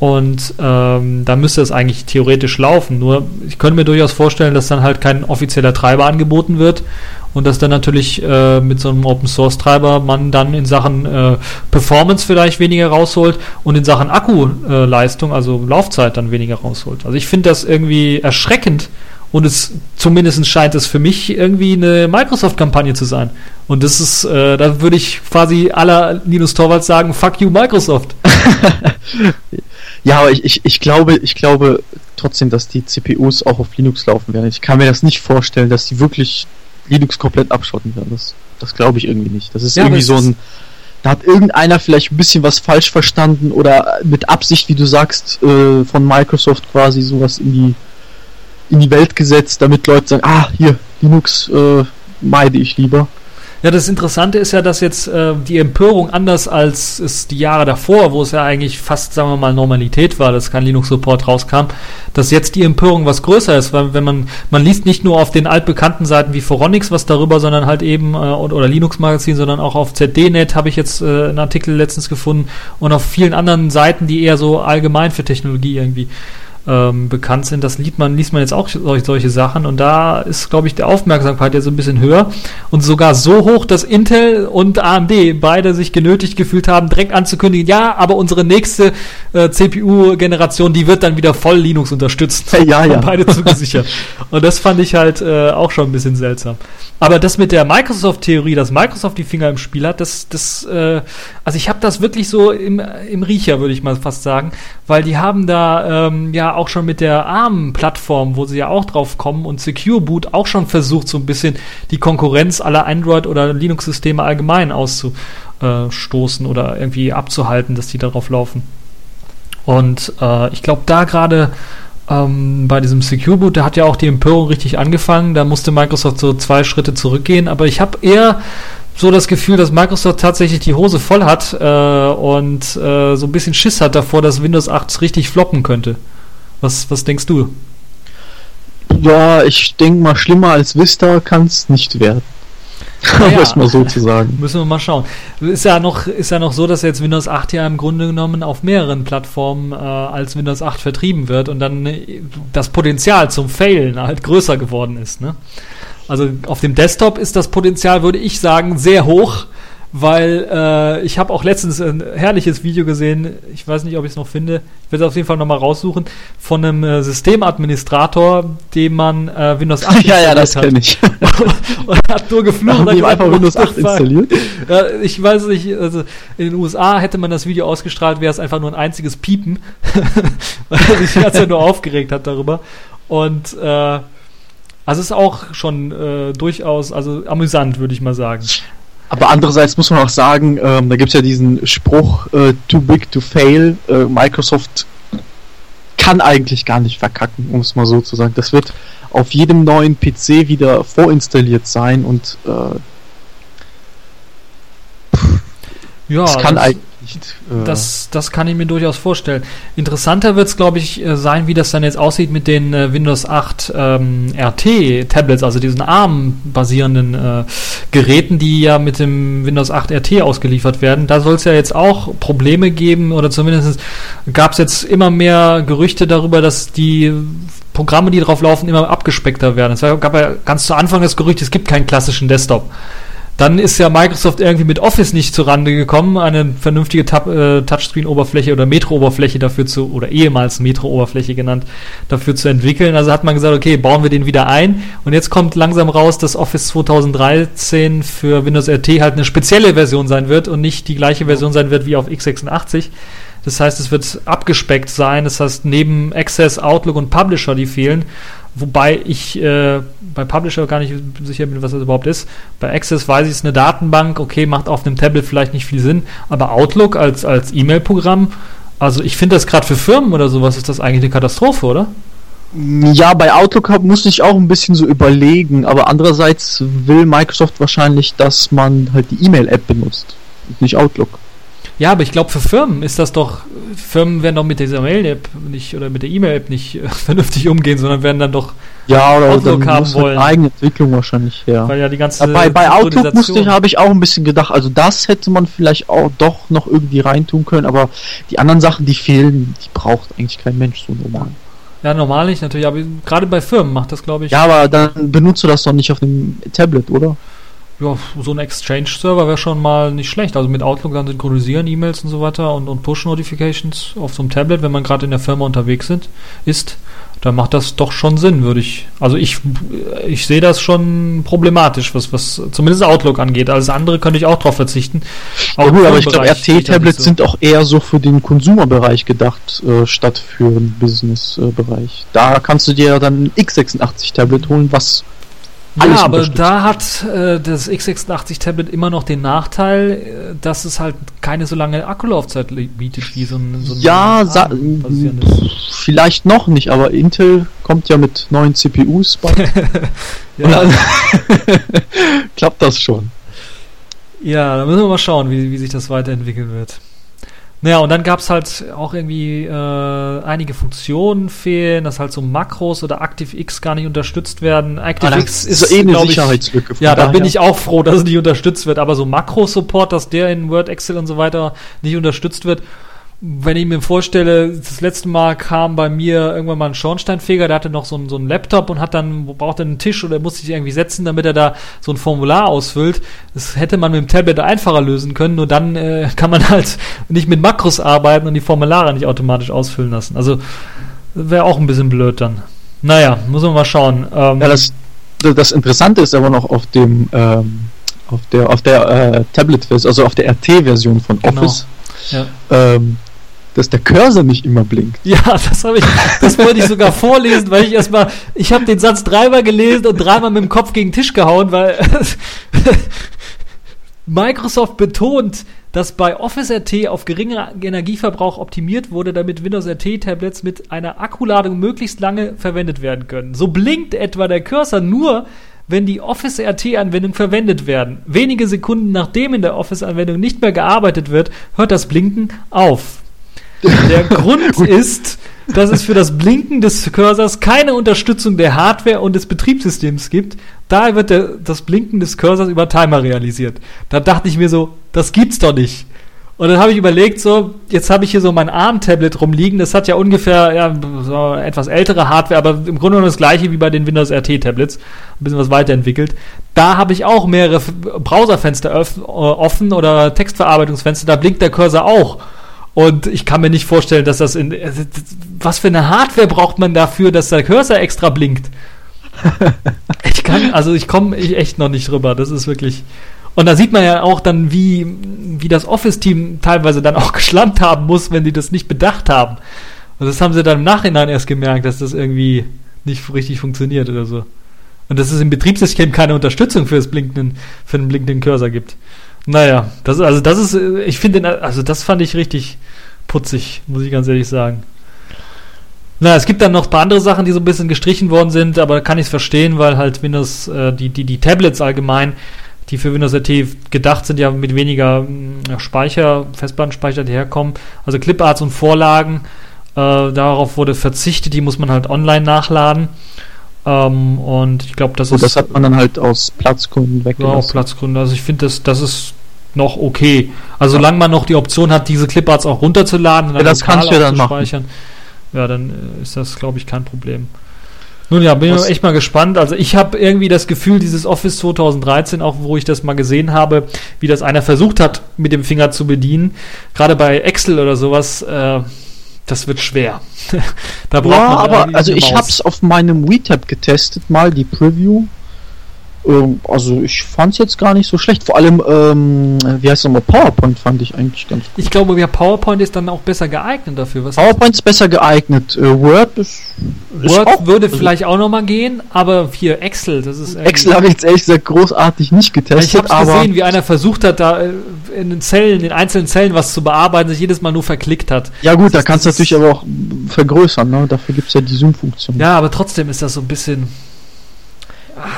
Und ähm, da müsste es eigentlich theoretisch laufen. Nur ich könnte mir durchaus vorstellen, dass dann halt kein offizieller Treiber angeboten wird und dass dann natürlich äh, mit so einem Open Source Treiber man dann in Sachen äh, Performance vielleicht weniger rausholt und in Sachen Akkuleistung, äh, also Laufzeit dann weniger rausholt. Also ich finde das irgendwie erschreckend und es zumindest scheint es für mich irgendwie eine Microsoft-Kampagne zu sein. Und das ist, äh, da würde ich quasi aller Linus Torvalds sagen, fuck you Microsoft. Ja, aber ich, ich, ich glaube, ich glaube trotzdem, dass die CPUs auch auf Linux laufen werden. Ich kann mir das nicht vorstellen, dass die wirklich Linux komplett abschotten werden. Das, das glaube ich irgendwie nicht. Das ist ja, irgendwie so ein. Da hat irgendeiner vielleicht ein bisschen was falsch verstanden oder mit Absicht, wie du sagst, äh, von Microsoft quasi sowas in die in die Welt gesetzt, damit Leute sagen, ah, hier, Linux äh, meide ich lieber. Ja, das Interessante ist ja, dass jetzt äh, die Empörung anders als es die Jahre davor, wo es ja eigentlich fast, sagen wir mal, Normalität war, dass kein Linux-Support rauskam, dass jetzt die Empörung was größer ist, weil wenn man, man liest nicht nur auf den altbekannten Seiten wie Foronix was darüber, sondern halt eben, äh, oder Linux-Magazin, sondern auch auf ZDNet habe ich jetzt äh, einen Artikel letztens gefunden und auf vielen anderen Seiten, die eher so allgemein für Technologie irgendwie ähm, bekannt sind. Das liest man, liest man jetzt auch solche, solche Sachen und da ist, glaube ich, die Aufmerksamkeit ja so ein bisschen höher und sogar so hoch, dass Intel und AMD beide sich genötigt gefühlt haben, direkt anzukündigen, ja, aber unsere nächste äh, CPU-Generation, die wird dann wieder voll Linux unterstützen. Ja, ja. beide zugesichert. und das fand ich halt äh, auch schon ein bisschen seltsam. Aber das mit der Microsoft-Theorie, dass Microsoft die Finger im Spiel hat, das, das, äh, also ich habe das wirklich so im, im Riecher, würde ich mal fast sagen, weil die haben da ähm, ja auch schon mit der ARM-Plattform, wo sie ja auch drauf kommen und Secure Boot auch schon versucht, so ein bisschen die Konkurrenz aller Android- oder Linux-Systeme allgemein auszustoßen oder irgendwie abzuhalten, dass die darauf laufen. Und äh, ich glaube, da gerade ähm, bei diesem Secure Boot, da hat ja auch die Empörung richtig angefangen. Da musste Microsoft so zwei Schritte zurückgehen. Aber ich habe eher so das Gefühl, dass Microsoft tatsächlich die Hose voll hat äh, und äh, so ein bisschen Schiss hat davor, dass Windows 8 richtig floppen könnte. Was, was denkst du? Ja, ich denke mal, schlimmer als Vista kann es nicht werden. Naja. um es mal so zu sagen. Müssen wir mal schauen. Ist ja noch, ist ja noch so, dass jetzt Windows 8 ja im Grunde genommen auf mehreren Plattformen äh, als Windows 8 vertrieben wird und dann äh, das Potenzial zum Failen halt größer geworden ist. Ne? Also auf dem Desktop ist das Potenzial, würde ich sagen, sehr hoch, weil äh, ich habe auch letztens ein herrliches Video gesehen, ich weiß nicht, ob ich es noch finde, ich werde es auf jeden Fall nochmal raussuchen, von einem äh, Systemadministrator, dem man äh, Windows 8 ja, ja, das kenne ich. und hat nur geflucht. Haben und die einfach Windows what 8 the fuck? installiert? Ja, ich weiß nicht, also in den USA hätte man das Video ausgestrahlt, wäre es einfach nur ein einziges Piepen, weil er sich die ganze Zeit nur aufgeregt hat darüber. Und äh, also es ist auch schon äh, durchaus, also amüsant, würde ich mal sagen. Aber andererseits muss man auch sagen, ähm, da gibt es ja diesen Spruch, äh, too big to fail. Äh, Microsoft kann eigentlich gar nicht verkacken, um es mal so zu sagen. Das wird auf jedem neuen PC wieder vorinstalliert sein und äh, Ja, das kann eigentlich nicht. Äh, Das, das kann ich mir durchaus vorstellen. Interessanter wird es, glaube ich, äh, sein, wie das dann jetzt aussieht mit den äh, Windows 8 ähm, RT-Tablets, also diesen ARM-basierenden äh, Geräten, die ja mit dem Windows 8 RT ausgeliefert werden. Da soll es ja jetzt auch Probleme geben, oder zumindest gab es jetzt immer mehr Gerüchte darüber, dass die Programme, die drauf laufen, immer abgespeckter werden. Es gab ja ganz zu Anfang das Gerücht, es gibt keinen klassischen Desktop. Dann ist ja Microsoft irgendwie mit Office nicht zurande gekommen, eine vernünftige äh, Touchscreen-Oberfläche oder Metro-Oberfläche dafür zu, oder ehemals Metro-Oberfläche genannt, dafür zu entwickeln. Also hat man gesagt, okay, bauen wir den wieder ein. Und jetzt kommt langsam raus, dass Office 2013 für Windows RT halt eine spezielle Version sein wird und nicht die gleiche Version sein wird wie auf x86. Das heißt, es wird abgespeckt sein. Das heißt, neben Access, Outlook und Publisher, die fehlen, wobei ich äh, bei Publisher gar nicht sicher bin, was das überhaupt ist. Bei Access weiß ich, es ist eine Datenbank, okay, macht auf einem Tablet vielleicht nicht viel Sinn, aber Outlook als, als E-Mail-Programm, also ich finde das gerade für Firmen oder sowas ist das eigentlich eine Katastrophe, oder? Ja, bei Outlook muss ich auch ein bisschen so überlegen, aber andererseits will Microsoft wahrscheinlich, dass man halt die E-Mail-App benutzt und nicht Outlook. Ja, aber ich glaube, für Firmen ist das doch, Firmen werden doch mit dieser Mail-App nicht oder mit der E-Mail-App nicht äh, vernünftig umgehen, sondern werden dann doch, Ja, oder Outlook dann haben wollen. eigene Entwicklung wahrscheinlich her. weil ja die ganze Ja, bei, bei Outlook musste ich, habe ich auch ein bisschen gedacht, also das hätte man vielleicht auch doch noch irgendwie reintun können, aber die anderen Sachen, die fehlen, die braucht eigentlich kein Mensch so normal. Ja, normal nicht natürlich, aber gerade bei Firmen macht das, glaube ich, Ja, aber dann benutzt du das doch nicht auf dem Tablet, oder? Ja, so ein Exchange-Server wäre schon mal nicht schlecht. Also mit Outlook dann synchronisieren, E-Mails und so weiter und, und Push-Notifications auf so einem Tablet, wenn man gerade in der Firma unterwegs sind, ist, dann macht das doch schon Sinn, würde ich. Also ich, ich sehe das schon problematisch, was, was zumindest Outlook angeht. Alles andere könnte ich auch drauf verzichten. Ja, im gut, aber ich glaube, RT-Tablets so. sind auch eher so für den Konsumerbereich gedacht, äh, statt für den Business-Bereich. Da kannst du dir dann ein x86-Tablet holen, was alles Ja, aber da hat äh, das x86-Tablet immer noch den Nachteil, äh, dass es halt keine so lange Akkulaufzeit bietet wie so ein, so ein ja, ARM-basierendes. vielleicht noch nicht, aber Intel kommt ja mit neuen CPUs bald. Ja, dann klappt das schon. ja, da müssen wir mal schauen, wie, wie sich das weiterentwickeln wird. Naja, und dann gab es halt auch irgendwie äh, einige Funktionen fehlen, dass halt so Makros oder ActiveX gar nicht unterstützt werden. ActiveX ist, so eh eine Sicherheitslücke. Ja, da bin ich auch froh, dass es nicht unterstützt wird. Aber so Makro-Support, dass der in Word, Excel und so weiter nicht unterstützt wird. Wenn ich mir vorstelle, das letzte Mal kam bei mir irgendwann mal ein Schornsteinfeger, der hatte noch so einen, so einen Laptop und hat dann, brauchte einen Tisch oder musste sich irgendwie setzen, damit er da so ein Formular ausfüllt. Das hätte man mit dem Tablet einfacher lösen können, nur dann äh, kann man halt nicht mit Makros arbeiten und die Formulare nicht automatisch ausfüllen lassen. Also wäre auch ein bisschen blöd dann. Naja, muss man mal schauen. Ähm, Ja, das, das Interessante ist aber noch auf dem ähm, auf der auf der äh, Tablet-Version, also auf der RT-Version von Genau. Office, ja. ähm, dass der Cursor nicht immer blinkt. Ja, das habe ich, das wollte ich sogar vorlesen, weil ich erstmal, ich habe den Satz dreimal gelesen und dreimal mit dem Kopf gegen den Tisch gehauen, weil Microsoft betont, dass bei Office RT auf geringen Energieverbrauch optimiert wurde, damit Windows RT Tablets mit einer Akkuladung möglichst lange verwendet werden können. So blinkt etwa der Cursor nur, wenn die Office RT Anwendung verwendet werden. Wenige Sekunden nachdem in der Office Anwendung nicht mehr gearbeitet wird, hört das Blinken auf. Der Grund ist, dass es für das Blinken des Cursors keine Unterstützung der Hardware und des Betriebssystems gibt. Da wird der, das Blinken des Cursors über Timer realisiert. Da dachte ich mir so, das gibt's doch nicht. Und dann habe ich überlegt, so, jetzt habe ich hier so mein ARM-Tablet rumliegen. Das hat ja ungefähr ja, so etwas ältere Hardware, aber im Grunde genommen das gleiche wie bei den Windows RT-Tablets. Ein bisschen was weiterentwickelt. Da habe ich auch mehrere Browserfenster offen oder Textverarbeitungsfenster. Da blinkt der Cursor auch. Und ich kann mir nicht vorstellen, dass das in. Was für eine Hardware braucht man dafür, dass der Cursor extra blinkt? ich kann, also ich komme echt noch nicht drüber. Das ist wirklich. Und da sieht man ja auch dann, wie, wie das Office-Team teilweise dann auch geschlampt haben muss, wenn die das nicht bedacht haben. Und das haben sie dann im Nachhinein erst gemerkt, dass das irgendwie nicht richtig funktioniert oder so. Und dass es im Betriebssystem keine Unterstützung für, das blinkenden, für den blinkenden Cursor gibt. Naja, das, also das ist, ich finde, also das fand ich richtig putzig, muss ich ganz ehrlich sagen. Na, es gibt dann noch ein paar andere Sachen, die so ein bisschen gestrichen worden sind, aber da kann ich es verstehen, weil halt Windows, äh, die, die, die Tablets allgemein, die für Windows RT gedacht sind, ja mit weniger ja, Speicher, Festplattenspeicher, die herkommen. Also Cliparts und Vorlagen, äh, darauf wurde verzichtet, die muss man halt online nachladen. Ähm, und ich glaube, das und ist. das hat man dann halt aus Platzgründen weggelassen. Ja, aus Platzgründen. Also ich finde, das, das ist noch okay. Also solange man noch die Option hat, diese Cliparts auch runterzuladen und dann ja, das kannst du dann speichern, ja, dann äh, ist das, glaube ich, kein Problem. Nun ja, bin ich echt mal gespannt. Also ich habe irgendwie das Gefühl, dieses Office 2013, auch wo ich das mal gesehen habe, wie das einer versucht hat, mit dem Finger zu bedienen, gerade bei Excel oder sowas, äh, das wird schwer. da braucht ja, man aber also ich habe es auf meinem WeTab getestet, mal die Preview. Ähm, also ich fand es jetzt gar nicht so schlecht. Vor allem, ähm, wie heißt es nochmal, PowerPoint fand ich eigentlich ganz gut. Ich glaube, ja, PowerPoint ist dann auch besser geeignet dafür. Was PowerPoint ist besser geeignet. Äh, Word ist, Word auch, würde also vielleicht auch nochmal gehen, aber hier Excel, das ist Excel habe ich jetzt ehrlich gesagt großartig nicht getestet. Ich habe gesehen, wie einer versucht hat, da äh, in den Zellen, in einzelnen Zellen was zu bearbeiten, sich jedes Mal nur verklickt hat. Ja gut, das da kannst du natürlich aber auch vergrößern. Ne? Dafür gibt es ja die Zoom-Funktion. Ja, aber trotzdem ist das so ein bisschen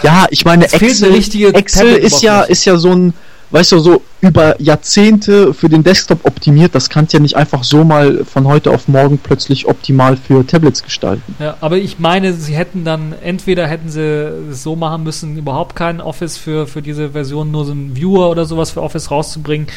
ja, ich meine, Excel, Excel ist ja, ist ja so ein, weißt du, so über Jahrzehnte für den Desktop optimiert. Das kannst ja nicht einfach so mal von heute auf morgen plötzlich optimal für Tablets gestalten. Ja, aber ich meine, sie hätten dann, entweder hätten sie es so machen müssen, überhaupt kein Office für, für diese Version, nur so ein Viewer oder sowas für Office rauszubringen.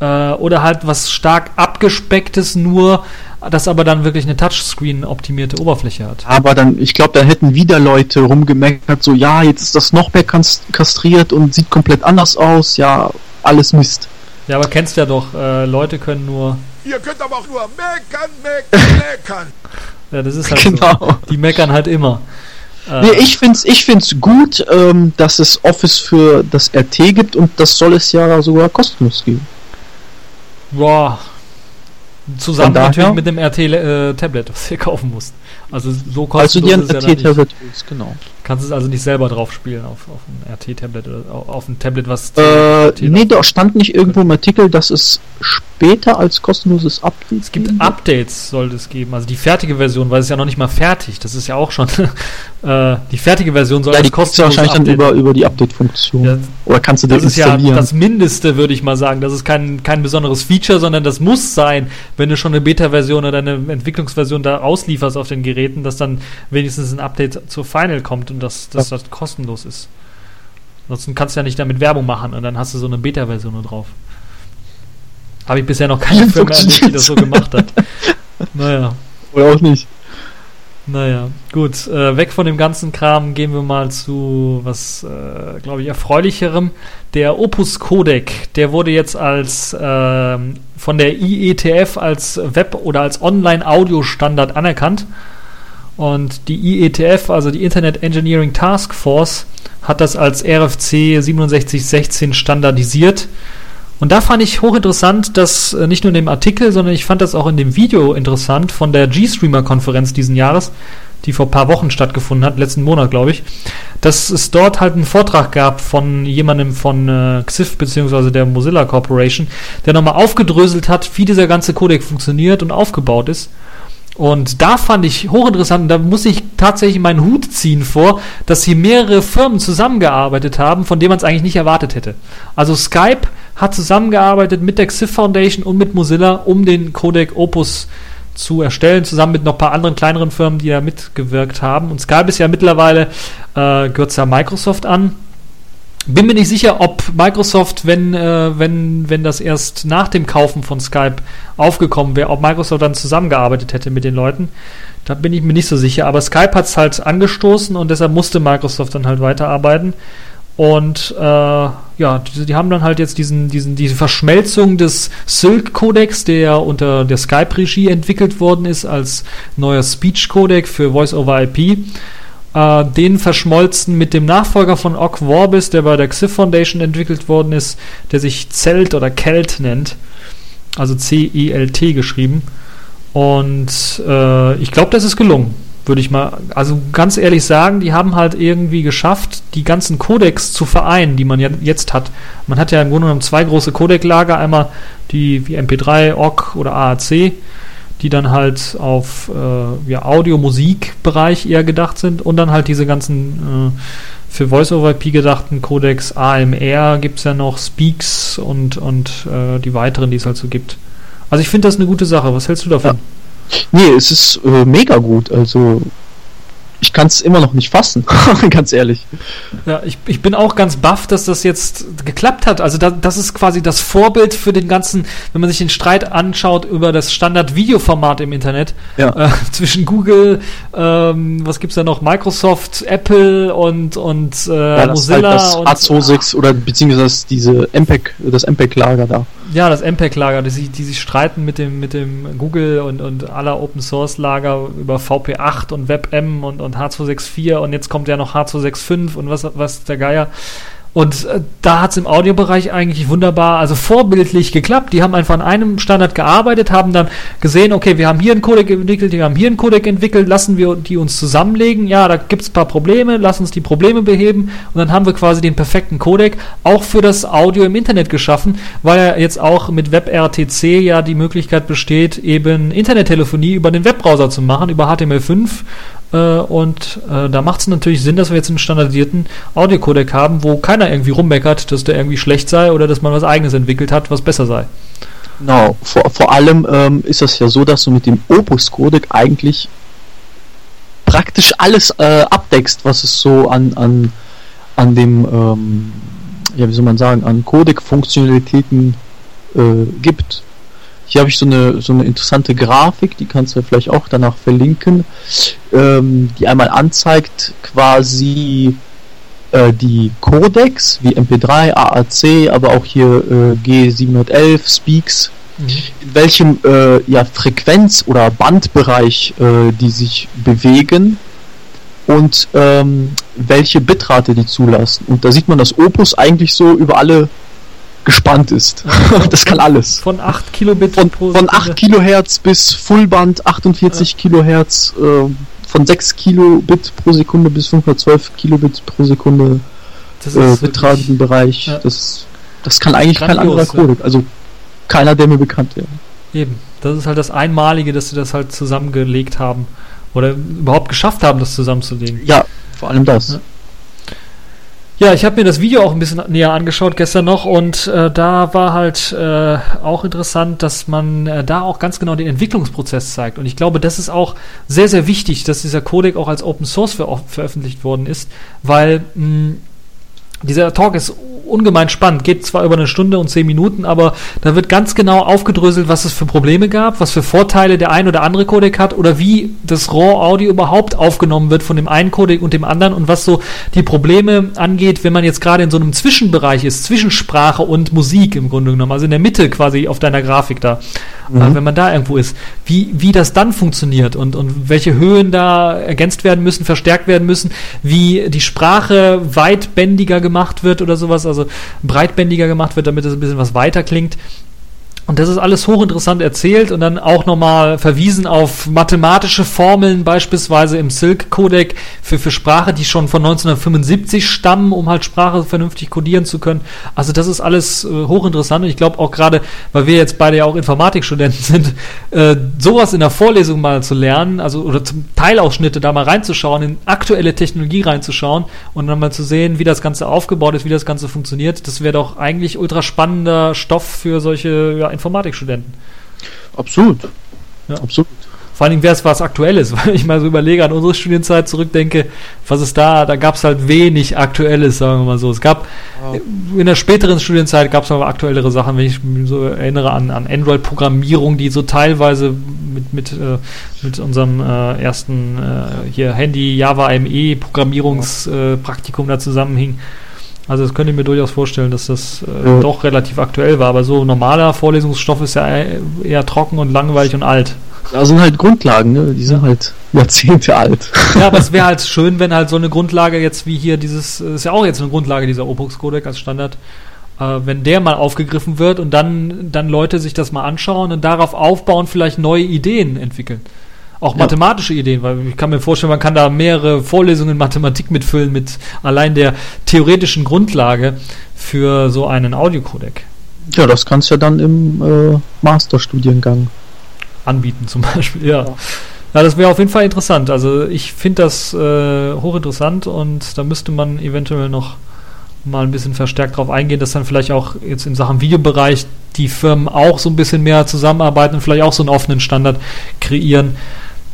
Äh, oder halt was stark abgespecktes nur, das aber dann wirklich eine Touchscreen-optimierte Oberfläche hat. Aber dann, ich glaube, da hätten wieder Leute rumgemeckert, so, ja, jetzt ist das noch mehr kastriert und sieht komplett anders aus, ja, alles Mist. Ja, aber kennst ja doch, äh, Leute können nur. Ihr könnt aber auch nur meckern, meckern, meckern. ja, das ist halt genau. so. Die meckern halt immer. Äh, nee, ich find's, ich find's gut, ähm, dass es Office für das RT gibt und das soll es ja sogar kostenlos geben. Boah. Zusammen natürlich mit dem RT-Tablet, äh, was ihr kaufen musst. Also so kostenlos also die RT-Tablet genau. Kannst es also nicht selber drauf spielen auf, auf ein RT-Tablet oder auf ein Tablet, was. Äh, nee, da stand nicht irgendwo im Artikel, dass es später als kostenloses Update Es gibt Updates, sollte es geben. Also die fertige Version, weil es ist ja noch nicht mal fertig. Das ist ja auch schon. äh, die fertige Version soll ja, als kostenloses wahrscheinlich Update dann über, über die Update-Funktion. Ja, Oder kannst du das? Das ist ja das Mindeste, würde ich mal sagen. Das ist kein, kein besonderes Feature, sondern das muss sein, wenn du schon eine Beta-Version oder eine Entwicklungsversion da auslieferst auf den Geräten, dass dann wenigstens ein Update zur Final kommt und dass, dass ja. das kostenlos ist. Ansonsten kannst du ja nicht damit Werbung machen und dann hast du so eine Beta-Version drauf. Habe ich bisher noch keine Firma erlebt, die das so gemacht hat. naja. Oder auch nicht. Naja, gut. Äh, weg von dem ganzen Kram gehen wir mal zu was, äh, glaube ich, erfreulicherem. Der Opus Codec, der wurde jetzt als äh, von der IETF als Web- oder als Online-Audio-Standard anerkannt. Und die IETF, also die Internet Engineering Task Force, hat das als RFC 6716 standardisiert. Und da fand ich hochinteressant, dass äh, nicht nur in dem Artikel, sondern ich fand das auch in dem Video interessant von der G-Streamer-Konferenz diesen Jahres, die vor ein paar Wochen stattgefunden hat, letzten Monat, glaube ich, dass es dort halt einen Vortrag gab von jemandem von äh, XIF bzw. der Mozilla Corporation, der nochmal aufgedröselt hat, wie dieser ganze Codec funktioniert und aufgebaut ist. Und da fand ich hochinteressant, und da muss ich tatsächlich meinen Hut ziehen vor, dass hier mehrere Firmen zusammengearbeitet haben, von denen man es eigentlich nicht erwartet hätte. Also Skype hat zusammengearbeitet mit der XIF Foundation und mit Mozilla, um den Codec Opus zu erstellen, zusammen mit noch ein paar anderen kleineren Firmen, die da mitgewirkt haben. Und Skype ist ja mittlerweile, äh, gehört ja Microsoft an. Bin mir nicht sicher, ob Microsoft, wenn, äh, wenn, wenn das erst nach dem Kaufen von Skype aufgekommen wäre, ob Microsoft dann zusammengearbeitet hätte mit den Leuten. Da bin ich mir nicht so sicher. Aber Skype hat es halt angestoßen und deshalb musste Microsoft dann halt weiterarbeiten. Und äh, ja, die, die, haben dann halt jetzt diesen, diesen, diese Verschmelzung des Silk-Codecs, der unter der Skype-Regie entwickelt worden ist, als neuer Speech-Codec für Voice-over-IP äh, den verschmolzen mit dem Nachfolger von Ogg Vorbis, der bei der XIF Foundation entwickelt worden ist, der sich Celt oder Celt nennt. Also C-E-L-T geschrieben. Und äh, ich glaube, das ist gelungen, würde ich mal, also ganz ehrlich sagen, die haben halt irgendwie geschafft, die ganzen Codecs zu vereinen, die man ja jetzt hat. Man hat ja im Grunde genommen zwei große Codec-Lager, einmal die wie MP3, OGG oder AAC die dann halt auf äh, ja, Audio-Musik-Bereich eher gedacht sind und dann halt diese ganzen äh, für Voice-over-IP gedachten Codecs AMR gibt es ja noch, Speaks und, und äh, die weiteren, die es halt so gibt. Also ich finde das eine gute Sache. Was hältst du davon? Ja. Nee, es ist äh, mega gut. Also ich kann es immer noch nicht fassen, ganz ehrlich. Ja, ich, ich bin auch ganz baff, dass das jetzt geklappt hat. Also da, das ist quasi das Vorbild für den ganzen, wenn man sich den Streit anschaut über das Standard-Videoformat im Internet ja. äh, zwischen Google, ähm, was es da noch, Microsoft, Apple und, und äh, ja, das Mozilla. Halt das A26 oder beziehungsweise diese MPEG, das MPEG-Lager da. Ja, das MPEG-Lager, die, sich, die sich streiten mit dem, mit dem Google und, und aller Open-Source-Lager über VP8 und WebM und, und H264 und jetzt kommt ja noch H265 und was, was der Geier. Und äh, da hat es im Audiobereich eigentlich wunderbar, also vorbildlich geklappt. Die haben einfach an einem Standard gearbeitet, haben dann gesehen, okay, wir haben hier einen Codec entwickelt, wir haben hier einen Codec entwickelt, lassen wir die uns zusammenlegen. Ja, da gibt es ein paar Probleme, lass uns die Probleme beheben. Und dann haben wir quasi den perfekten Codec auch für das Audio im Internet geschaffen, weil ja jetzt auch mit WebRTC ja die Möglichkeit besteht, eben Internettelefonie über den Webbrowser zu machen, über HTML5 äh, und äh, da macht es natürlich Sinn, dass wir jetzt einen standardisierten Audiocodec haben, wo keiner irgendwie rummeckert, dass der irgendwie schlecht sei oder dass man was eigenes entwickelt hat, was besser sei. Genau, vor, vor allem ähm, ist das ja so, dass du mit dem Opus-Codec eigentlich praktisch alles äh, abdeckst, was es so an, an, an dem, ähm, ja, wie soll man sagen, an Codec-Funktionalitäten äh, gibt. Hier habe ich so eine, so eine interessante Grafik, die kannst du vielleicht auch danach verlinken, ähm, die einmal anzeigt quasi äh, die Codecs wie MP3, AAC, aber auch hier äh, G711, Speaks, mhm. in welchem äh, ja, Frequenz- oder Bandbereich äh, die sich bewegen und ähm, welche Bitrate die zulassen. Und da sieht man, dass Opus eigentlich so über alle gespannt ist. das kann alles. Von 8 Kilobit von, pro Von 8 Kilohertz bis Fullband 48 ja. Kilohertz, äh, von 6 Kilobit pro Sekunde bis 512 Kilobit pro Sekunde äh, betragenden Bereich. Ja. Das, das kann eigentlich kein anderer Codec. Also keiner, der mir bekannt wäre. Eben. Das ist halt das Einmalige, dass sie das halt zusammengelegt haben. Oder überhaupt geschafft haben, das zusammenzulegen. Ja, vor allem das. Ja. Ich habe mir das Video auch ein bisschen näher angeschaut gestern noch und äh, da war halt äh, auch interessant, dass man äh, da auch ganz genau den Entwicklungsprozess zeigt. Und ich glaube, das ist auch sehr, sehr wichtig, dass dieser Codec auch als Open Source ver veröffentlicht worden ist, weil mh, dieser Talk ist ungemein spannend. Geht zwar über eine Stunde und zehn Minuten, aber da wird ganz genau aufgedröselt, was es für Probleme gab, was für Vorteile der ein oder andere Codec hat oder wie das RAW-Audio überhaupt aufgenommen wird von dem einen Codec und dem anderen und was so die Probleme angeht, wenn man jetzt gerade in so einem Zwischenbereich ist, zwischen Sprache und Musik im Grunde genommen, also in der Mitte quasi auf deiner Grafik da, mhm. äh, wenn man da irgendwo ist, wie, wie das dann funktioniert und, und welche Höhen da ergänzt werden müssen, verstärkt werden müssen, wie die Sprache weitbändiger gemacht wird oder sowas, also breitbändiger gemacht wird, damit es ein bisschen was weiter klingt. Und das ist alles hochinteressant erzählt und dann auch nochmal verwiesen auf mathematische Formeln, beispielsweise im Silk-Codec für, für Sprache, die schon von 1975 stammen, um halt Sprache vernünftig codieren zu können. Also das ist alles äh, hochinteressant und ich glaube auch gerade, weil wir jetzt beide ja auch Informatikstudenten sind, äh, sowas in der Vorlesung mal zu lernen, also oder zum Teilausschnitte da mal reinzuschauen, in aktuelle Technologie reinzuschauen und dann mal zu sehen, wie das Ganze aufgebaut ist, wie das Ganze funktioniert, das wäre doch eigentlich ultra spannender Stoff für solche ja, Informatikstudenten. Absolut. Ja. Absolut. Vor allen Dingen wäre es was Aktuelles, weil ich mal so überlege, an unsere Studienzeit zurückdenke, was ist da, da gab es halt wenig Aktuelles, sagen wir mal so. Es gab in der späteren Studienzeit gab es aber aktuellere Sachen, wenn ich mich so erinnere an, an Android-Programmierung, die so teilweise mit, mit, äh, mit unserem äh, ersten äh, hier Handy Java ME Programmierungspraktikum da zusammenhing. Also das könnte ich mir durchaus vorstellen, dass das äh, ja. doch relativ aktuell war. Aber so normaler Vorlesungsstoff ist ja eher trocken und langweilig und alt. Da sind halt Grundlagen, ne? Die sind halt Jahrzehnte alt. Ja, aber es wäre halt schön, wenn halt so eine Grundlage jetzt wie hier dieses, ist ja auch jetzt eine Grundlage dieser Opux-Codec als Standard, äh, wenn der mal aufgegriffen wird und dann, dann Leute sich das mal anschauen und darauf aufbauen, vielleicht neue Ideen entwickeln. Auch mathematische Ideen, weil ich kann mir vorstellen, man kann da mehrere Vorlesungen Mathematik mitfüllen mit allein der theoretischen Grundlage für so einen Audiocodec. Ja, das kannst du ja dann im äh, Masterstudiengang anbieten zum Beispiel, ja. Ja, das wäre auf jeden Fall interessant. Also ich finde das äh, hochinteressant und da müsste man eventuell noch mal ein bisschen verstärkt darauf eingehen, dass dann vielleicht auch jetzt in Sachen Videobereich die Firmen auch so ein bisschen mehr zusammenarbeiten und vielleicht auch so einen offenen Standard kreieren,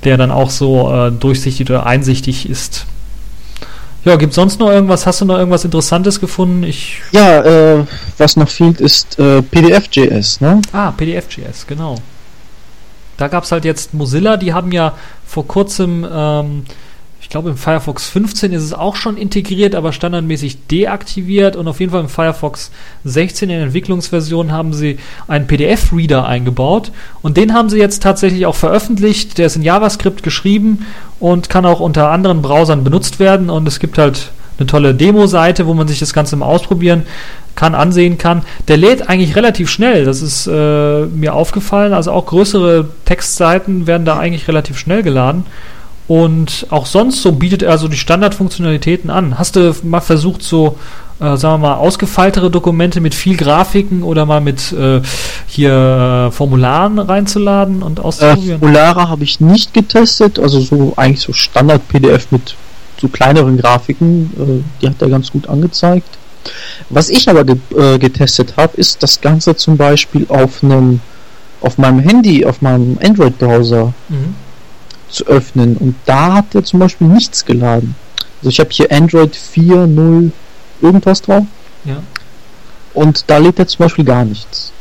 der dann auch so äh, durchsichtig oder einsichtig ist. Ja, gibt sonst noch irgendwas? Hast du noch irgendwas Interessantes gefunden? Ich ja, äh, was noch fehlt, ist äh, PDF.js, ne? Ah, PDF.js, genau. Da gab es halt jetzt Mozilla, die haben ja vor kurzem, ähm, ich glaube im Firefox 15 ist es auch schon integriert, aber standardmäßig deaktiviert und auf jeden Fall im Firefox 16 in der Entwicklungsversion haben sie einen PDF-Reader eingebaut und den haben sie jetzt tatsächlich auch veröffentlicht. Der ist in JavaScript geschrieben und kann auch unter anderen Browsern benutzt werden und es gibt halt eine tolle Demo-Seite, wo man sich das Ganze mal ausprobieren kann, ansehen kann. Der lädt eigentlich relativ schnell, das ist äh, mir aufgefallen. Also auch größere Textseiten werden da eigentlich relativ schnell geladen. Und auch sonst so bietet er so die Standardfunktionalitäten an. Hast du mal versucht, so, äh, sagen wir mal, ausgefeiltere Dokumente mit viel Grafiken oder mal mit äh, hier äh, Formularen reinzuladen und auszuprobieren? Äh, Formulare habe ich nicht getestet, also so eigentlich so Standard-PDF mit so kleineren Grafiken, äh, die hat er ganz gut angezeigt. Was ich aber ge äh, getestet habe, ist das Ganze zum Beispiel auf einem auf meinem Handy, auf meinem Android-Browser mhm. Zu öffnen. Und da hat er zum Beispiel nichts geladen. Also ich habe hier Android 4.0 irgendwas drauf. Ja. Und da lädt er zum Beispiel gar nichts.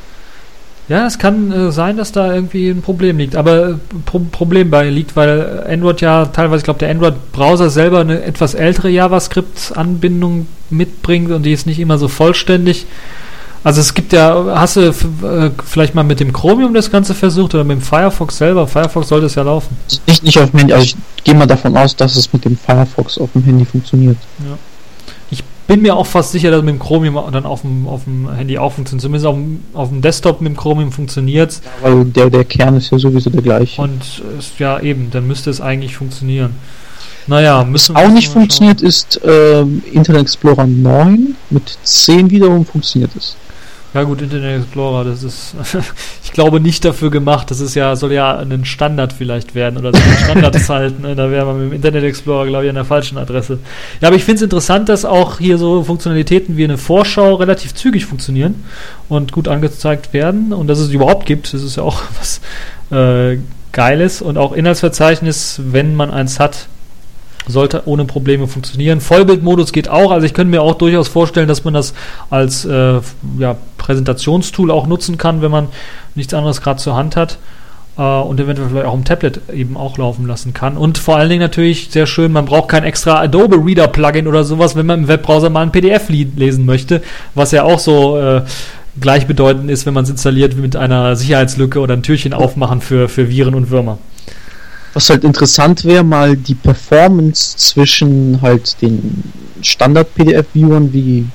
Ja, es kann äh, sein, dass da irgendwie ein Problem liegt, aber äh, Pro Problem bei liegt, weil Android ja teilweise, ich glaube, der Android-Browser selber eine etwas ältere JavaScript-Anbindung mitbringt und die ist nicht immer so vollständig. Also es gibt ja, hast du äh, vielleicht mal mit dem Chromium das Ganze versucht oder mit dem Firefox selber? Firefox sollte es ja laufen. Nicht, nicht auf dem Handy, also ich gehe mal davon aus, dass es mit dem Firefox auf dem Handy funktioniert. Ja bin mir auch fast sicher, dass mit dem Chromium dann auf dem, auf dem Handy auch funktioniert. Zumindest auf dem, auf dem Desktop mit dem Chromium funktioniert es. Ja, weil der, der Kern ist ja sowieso der gleiche. Und ja, eben, dann müsste es eigentlich funktionieren. Naja, müssen Was auch nicht funktioniert, ist äh, Internet Explorer 9. Mit 10 wiederum funktioniert es. Ja gut, Internet Explorer, das ist, ich glaube nicht dafür gemacht. Das ist ja, soll ja ein Standard vielleicht werden oder so ein Standard halt. Ne? Da wäre man mit dem Internet Explorer, glaube ich, an der falschen Adresse. Ja, aber ich finde es interessant, dass auch hier so Funktionalitäten wie eine Vorschau relativ zügig funktionieren und gut angezeigt werden und dass es überhaupt gibt. Das ist ja auch was äh, Geiles und auch Inhaltsverzeichnis, wenn man eins hat, sollte ohne Probleme funktionieren. Vollbildmodus geht auch, also ich könnte mir auch durchaus vorstellen, dass man das als äh, ja, Präsentationstool auch nutzen kann, wenn man nichts anderes gerade zur Hand hat äh, und eventuell vielleicht auch im Tablet eben auch laufen lassen kann. Und vor allen Dingen natürlich sehr schön, man braucht kein extra Adobe Reader Plugin oder sowas, wenn man im Webbrowser mal ein PDF lesen möchte, was ja auch so äh, gleichbedeutend ist, wenn man es installiert mit einer Sicherheitslücke oder ein Türchen aufmachen für, für Viren und Würmer. Was halt interessant wäre, mal die Performance zwischen halt den Standard-PDF-Viewern wie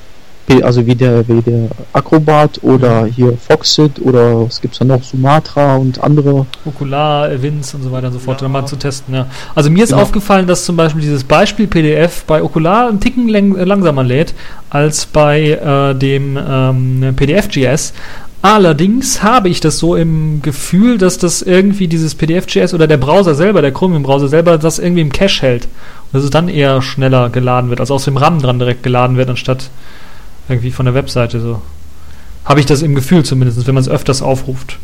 also wie der wie der Acrobat oder hier Foxit oder was gibt's da noch Sumatra und andere Okular, Evins und so weiter und so fort, ja. mal zu testen. Ja. Also mir ist genau. aufgefallen, dass zum Beispiel dieses Beispiel PDF bei Okular einen Ticken langsamer lädt als bei äh, dem ähm, PDF.js. Allerdings habe ich das so im Gefühl, dass das irgendwie dieses PDF.js oder der Browser selber, der Chromium-Browser selber, das irgendwie im Cache hält. Und dass es dann eher schneller geladen wird, also aus dem RAM dran direkt geladen wird, anstatt irgendwie von der Webseite so. Habe ich das im Gefühl zumindest, wenn man es öfters aufruft.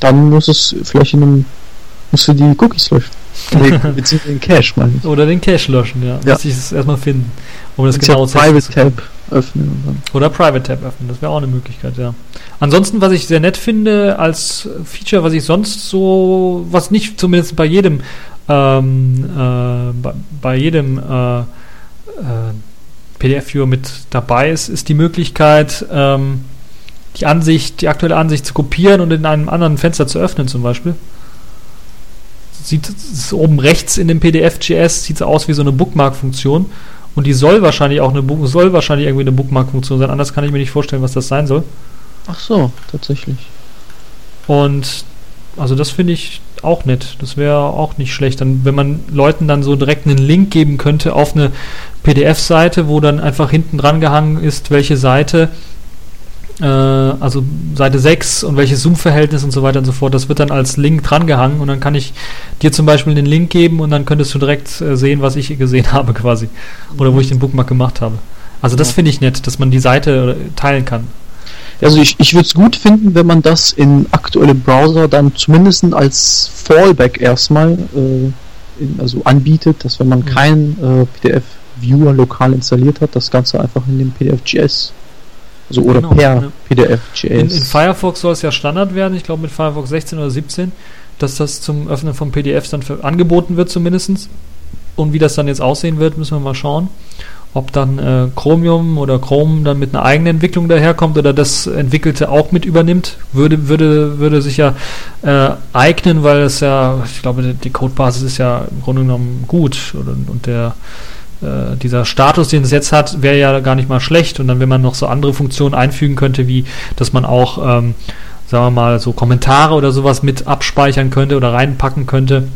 Dann muss es vielleicht in einem Musst du die Cookies löschen. Nee, beziehungsweise den Cache, meine ich. Oder den Cache löschen, ja. Ja. Muss ich es erstmal finden. Um das genau ja Private Tab öffnen. Oder Private Tab öffnen, das wäre auch eine Möglichkeit, ja. Ansonsten, was ich sehr nett finde als Feature, was ich sonst so, was nicht zumindest bei jedem, ähm, äh, bei, bei jedem äh, äh, PDF-Viewer mit dabei ist, ist die Möglichkeit, ähm, die Ansicht, die aktuelle Ansicht zu kopieren und in einem anderen Fenster zu öffnen, zum Beispiel. Sieht oben rechts in dem PDF.js sieht es aus wie so eine Bookmark-Funktion. Und die soll wahrscheinlich auch eine soll wahrscheinlich irgendwie eine Bookmark-Funktion sein. Anders kann ich mir nicht vorstellen, was das sein soll. Ach so, tatsächlich. Und also das finde ich auch nett. Das wäre auch nicht schlecht, dann, wenn man Leuten dann so direkt einen Link geben könnte auf eine PDF-Seite, wo dann einfach hinten dran gehangen ist, welche Seite, also Seite 6 und welches Zoom-Verhältnis und so weiter und so fort. Das wird dann als Link dran gehangen und dann kann ich dir zum Beispiel den Link geben und dann könntest du direkt äh, sehen, was ich gesehen habe quasi. Oder wo ich den Bookmark gemacht habe. Also das finde ich nett, dass man die Seite äh, teilen kann. Also ich, ich würde es gut finden, wenn man das in aktuellem Browser dann zumindest als Fallback erstmal äh, in, also anbietet, dass wenn man Mhm. keinen äh, PDF-Viewer lokal installiert hat, das Ganze einfach in dem PDF.js also oder Genau, per ja. PDF.js. In, in Firefox soll es ja Standard werden, ich glaube mit Firefox 16 oder 17, dass das zum Öffnen von PDFs dann für, angeboten wird zumindest. Und wie das dann jetzt aussehen wird, müssen wir mal schauen. Ob dann äh, Chromium oder Chrome dann mit einer eigenen Entwicklung daherkommt oder das Entwickelte auch mit übernimmt, würde, würde, würde sich ja äh, eignen, weil es ja, ich glaube, die- die Codebasis ist ja im Grunde genommen gut oder, und der äh, dieser Status, den es jetzt hat, wäre ja gar nicht mal schlecht. Und dann, wenn man noch so andere Funktionen einfügen könnte, wie dass man auch, ähm, sagen wir mal, so Kommentare oder sowas mit abspeichern könnte oder reinpacken könnte.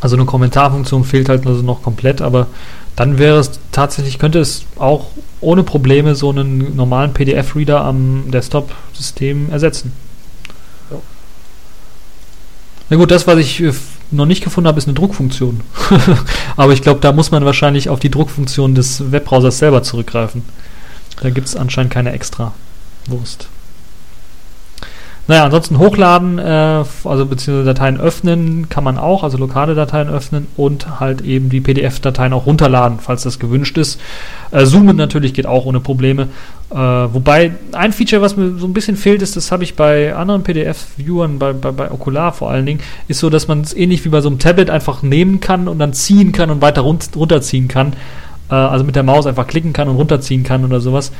Also eine Kommentarfunktion fehlt halt also noch komplett, aber dann wäre es tatsächlich, könnte es auch ohne Probleme so einen normalen PDF-Reader am Desktop-System ersetzen. Ja. Na gut, das, was ich äh, noch nicht gefunden habe, ist eine Druckfunktion. Aber ich glaube, da muss man wahrscheinlich auf die Druckfunktion des Webbrowsers selber zurückgreifen. Da gibt es anscheinend keine extra Wurst. Naja, ansonsten hochladen, äh, also beziehungsweise Dateien öffnen kann man auch, also lokale Dateien öffnen und halt eben die PDF-Dateien auch runterladen, falls das gewünscht ist. Äh, Zoomen natürlich geht auch ohne Probleme. Äh, wobei ein Feature, was mir so ein bisschen fehlt, ist, das habe ich bei anderen PDF-Viewern, bei, bei, bei Ocular vor allen Dingen, ist so, dass man es ähnlich wie bei so einem Tablet einfach nehmen kann und dann ziehen kann und weiter run runterziehen kann. Äh, also mit der Maus einfach klicken kann und runterziehen kann oder sowas.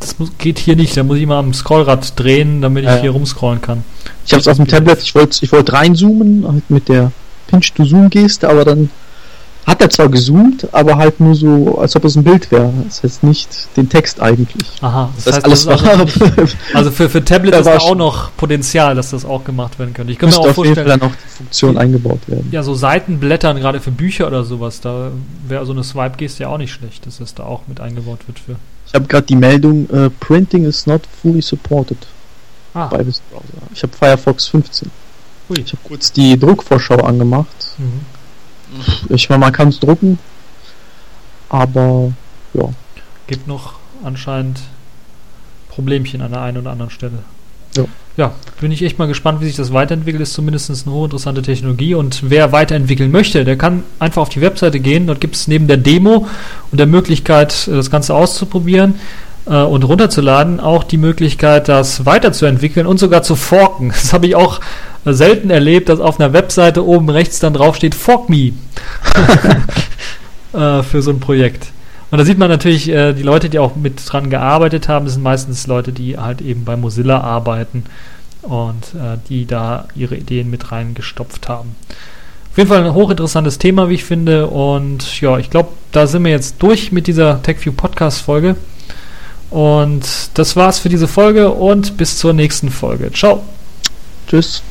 Das muss, geht hier nicht, da muss ich mal am Scrollrad drehen, damit ich Ja, hier rumscrollen kann. Ich habe es auf dem Tablet, ich wollte ich wollt reinzoomen, halt mit der Pinch-to-Zoom-Geste, aber dann hat er zwar gezoomt, aber halt nur so, als ob es ein Bild wäre. Das heißt nicht den Text eigentlich. Aha, Das, heißt, das alles ist also, also für, für Tablet Da ist da auch noch Potenzial, dass das auch gemacht werden könnte. Ich kann mir auch vorstellen, dann auch die Funktion eingebaut werden. ja, so Seitenblättern, gerade für Bücher oder sowas, da wäre so eine Swipe-Geste ja auch nicht schlecht, dass das da auch mit eingebaut wird für. Ich habe gerade die Meldung, äh, Printing is not fully supported Ah, bei Browser. Ich habe Firefox 15. Ui. Ich habe kurz die Druckvorschau angemacht. mhm. Ich meine, man kann es drucken, aber ja. gibt noch anscheinend Problemchen an der einen oder anderen Stelle. Ja. Ja, bin ich echt mal gespannt, wie sich das weiterentwickelt. Ist zumindest eine hochinteressante Technologie. Und wer weiterentwickeln möchte, der kann einfach auf die Webseite gehen. Dort gibt es neben der Demo und der Möglichkeit, das Ganze auszuprobieren äh, und runterzuladen, auch die Möglichkeit, das weiterzuentwickeln und sogar zu forken. Das habe ich auch selten erlebt, dass auf einer Webseite oben rechts dann drauf steht Fork Me äh, für so ein Projekt. Und da sieht man natürlich, äh, die Leute, die auch mit dran gearbeitet haben, das sind meistens Leute, die halt eben bei Mozilla arbeiten und äh, die da ihre Ideen mit reingestopft haben. Auf jeden Fall ein hochinteressantes Thema, wie ich finde. Und ja, ich glaube, da sind wir jetzt durch mit dieser TechView Podcast Folge. Und das war's für diese Folge und bis zur nächsten Folge. Ciao. Tschüss.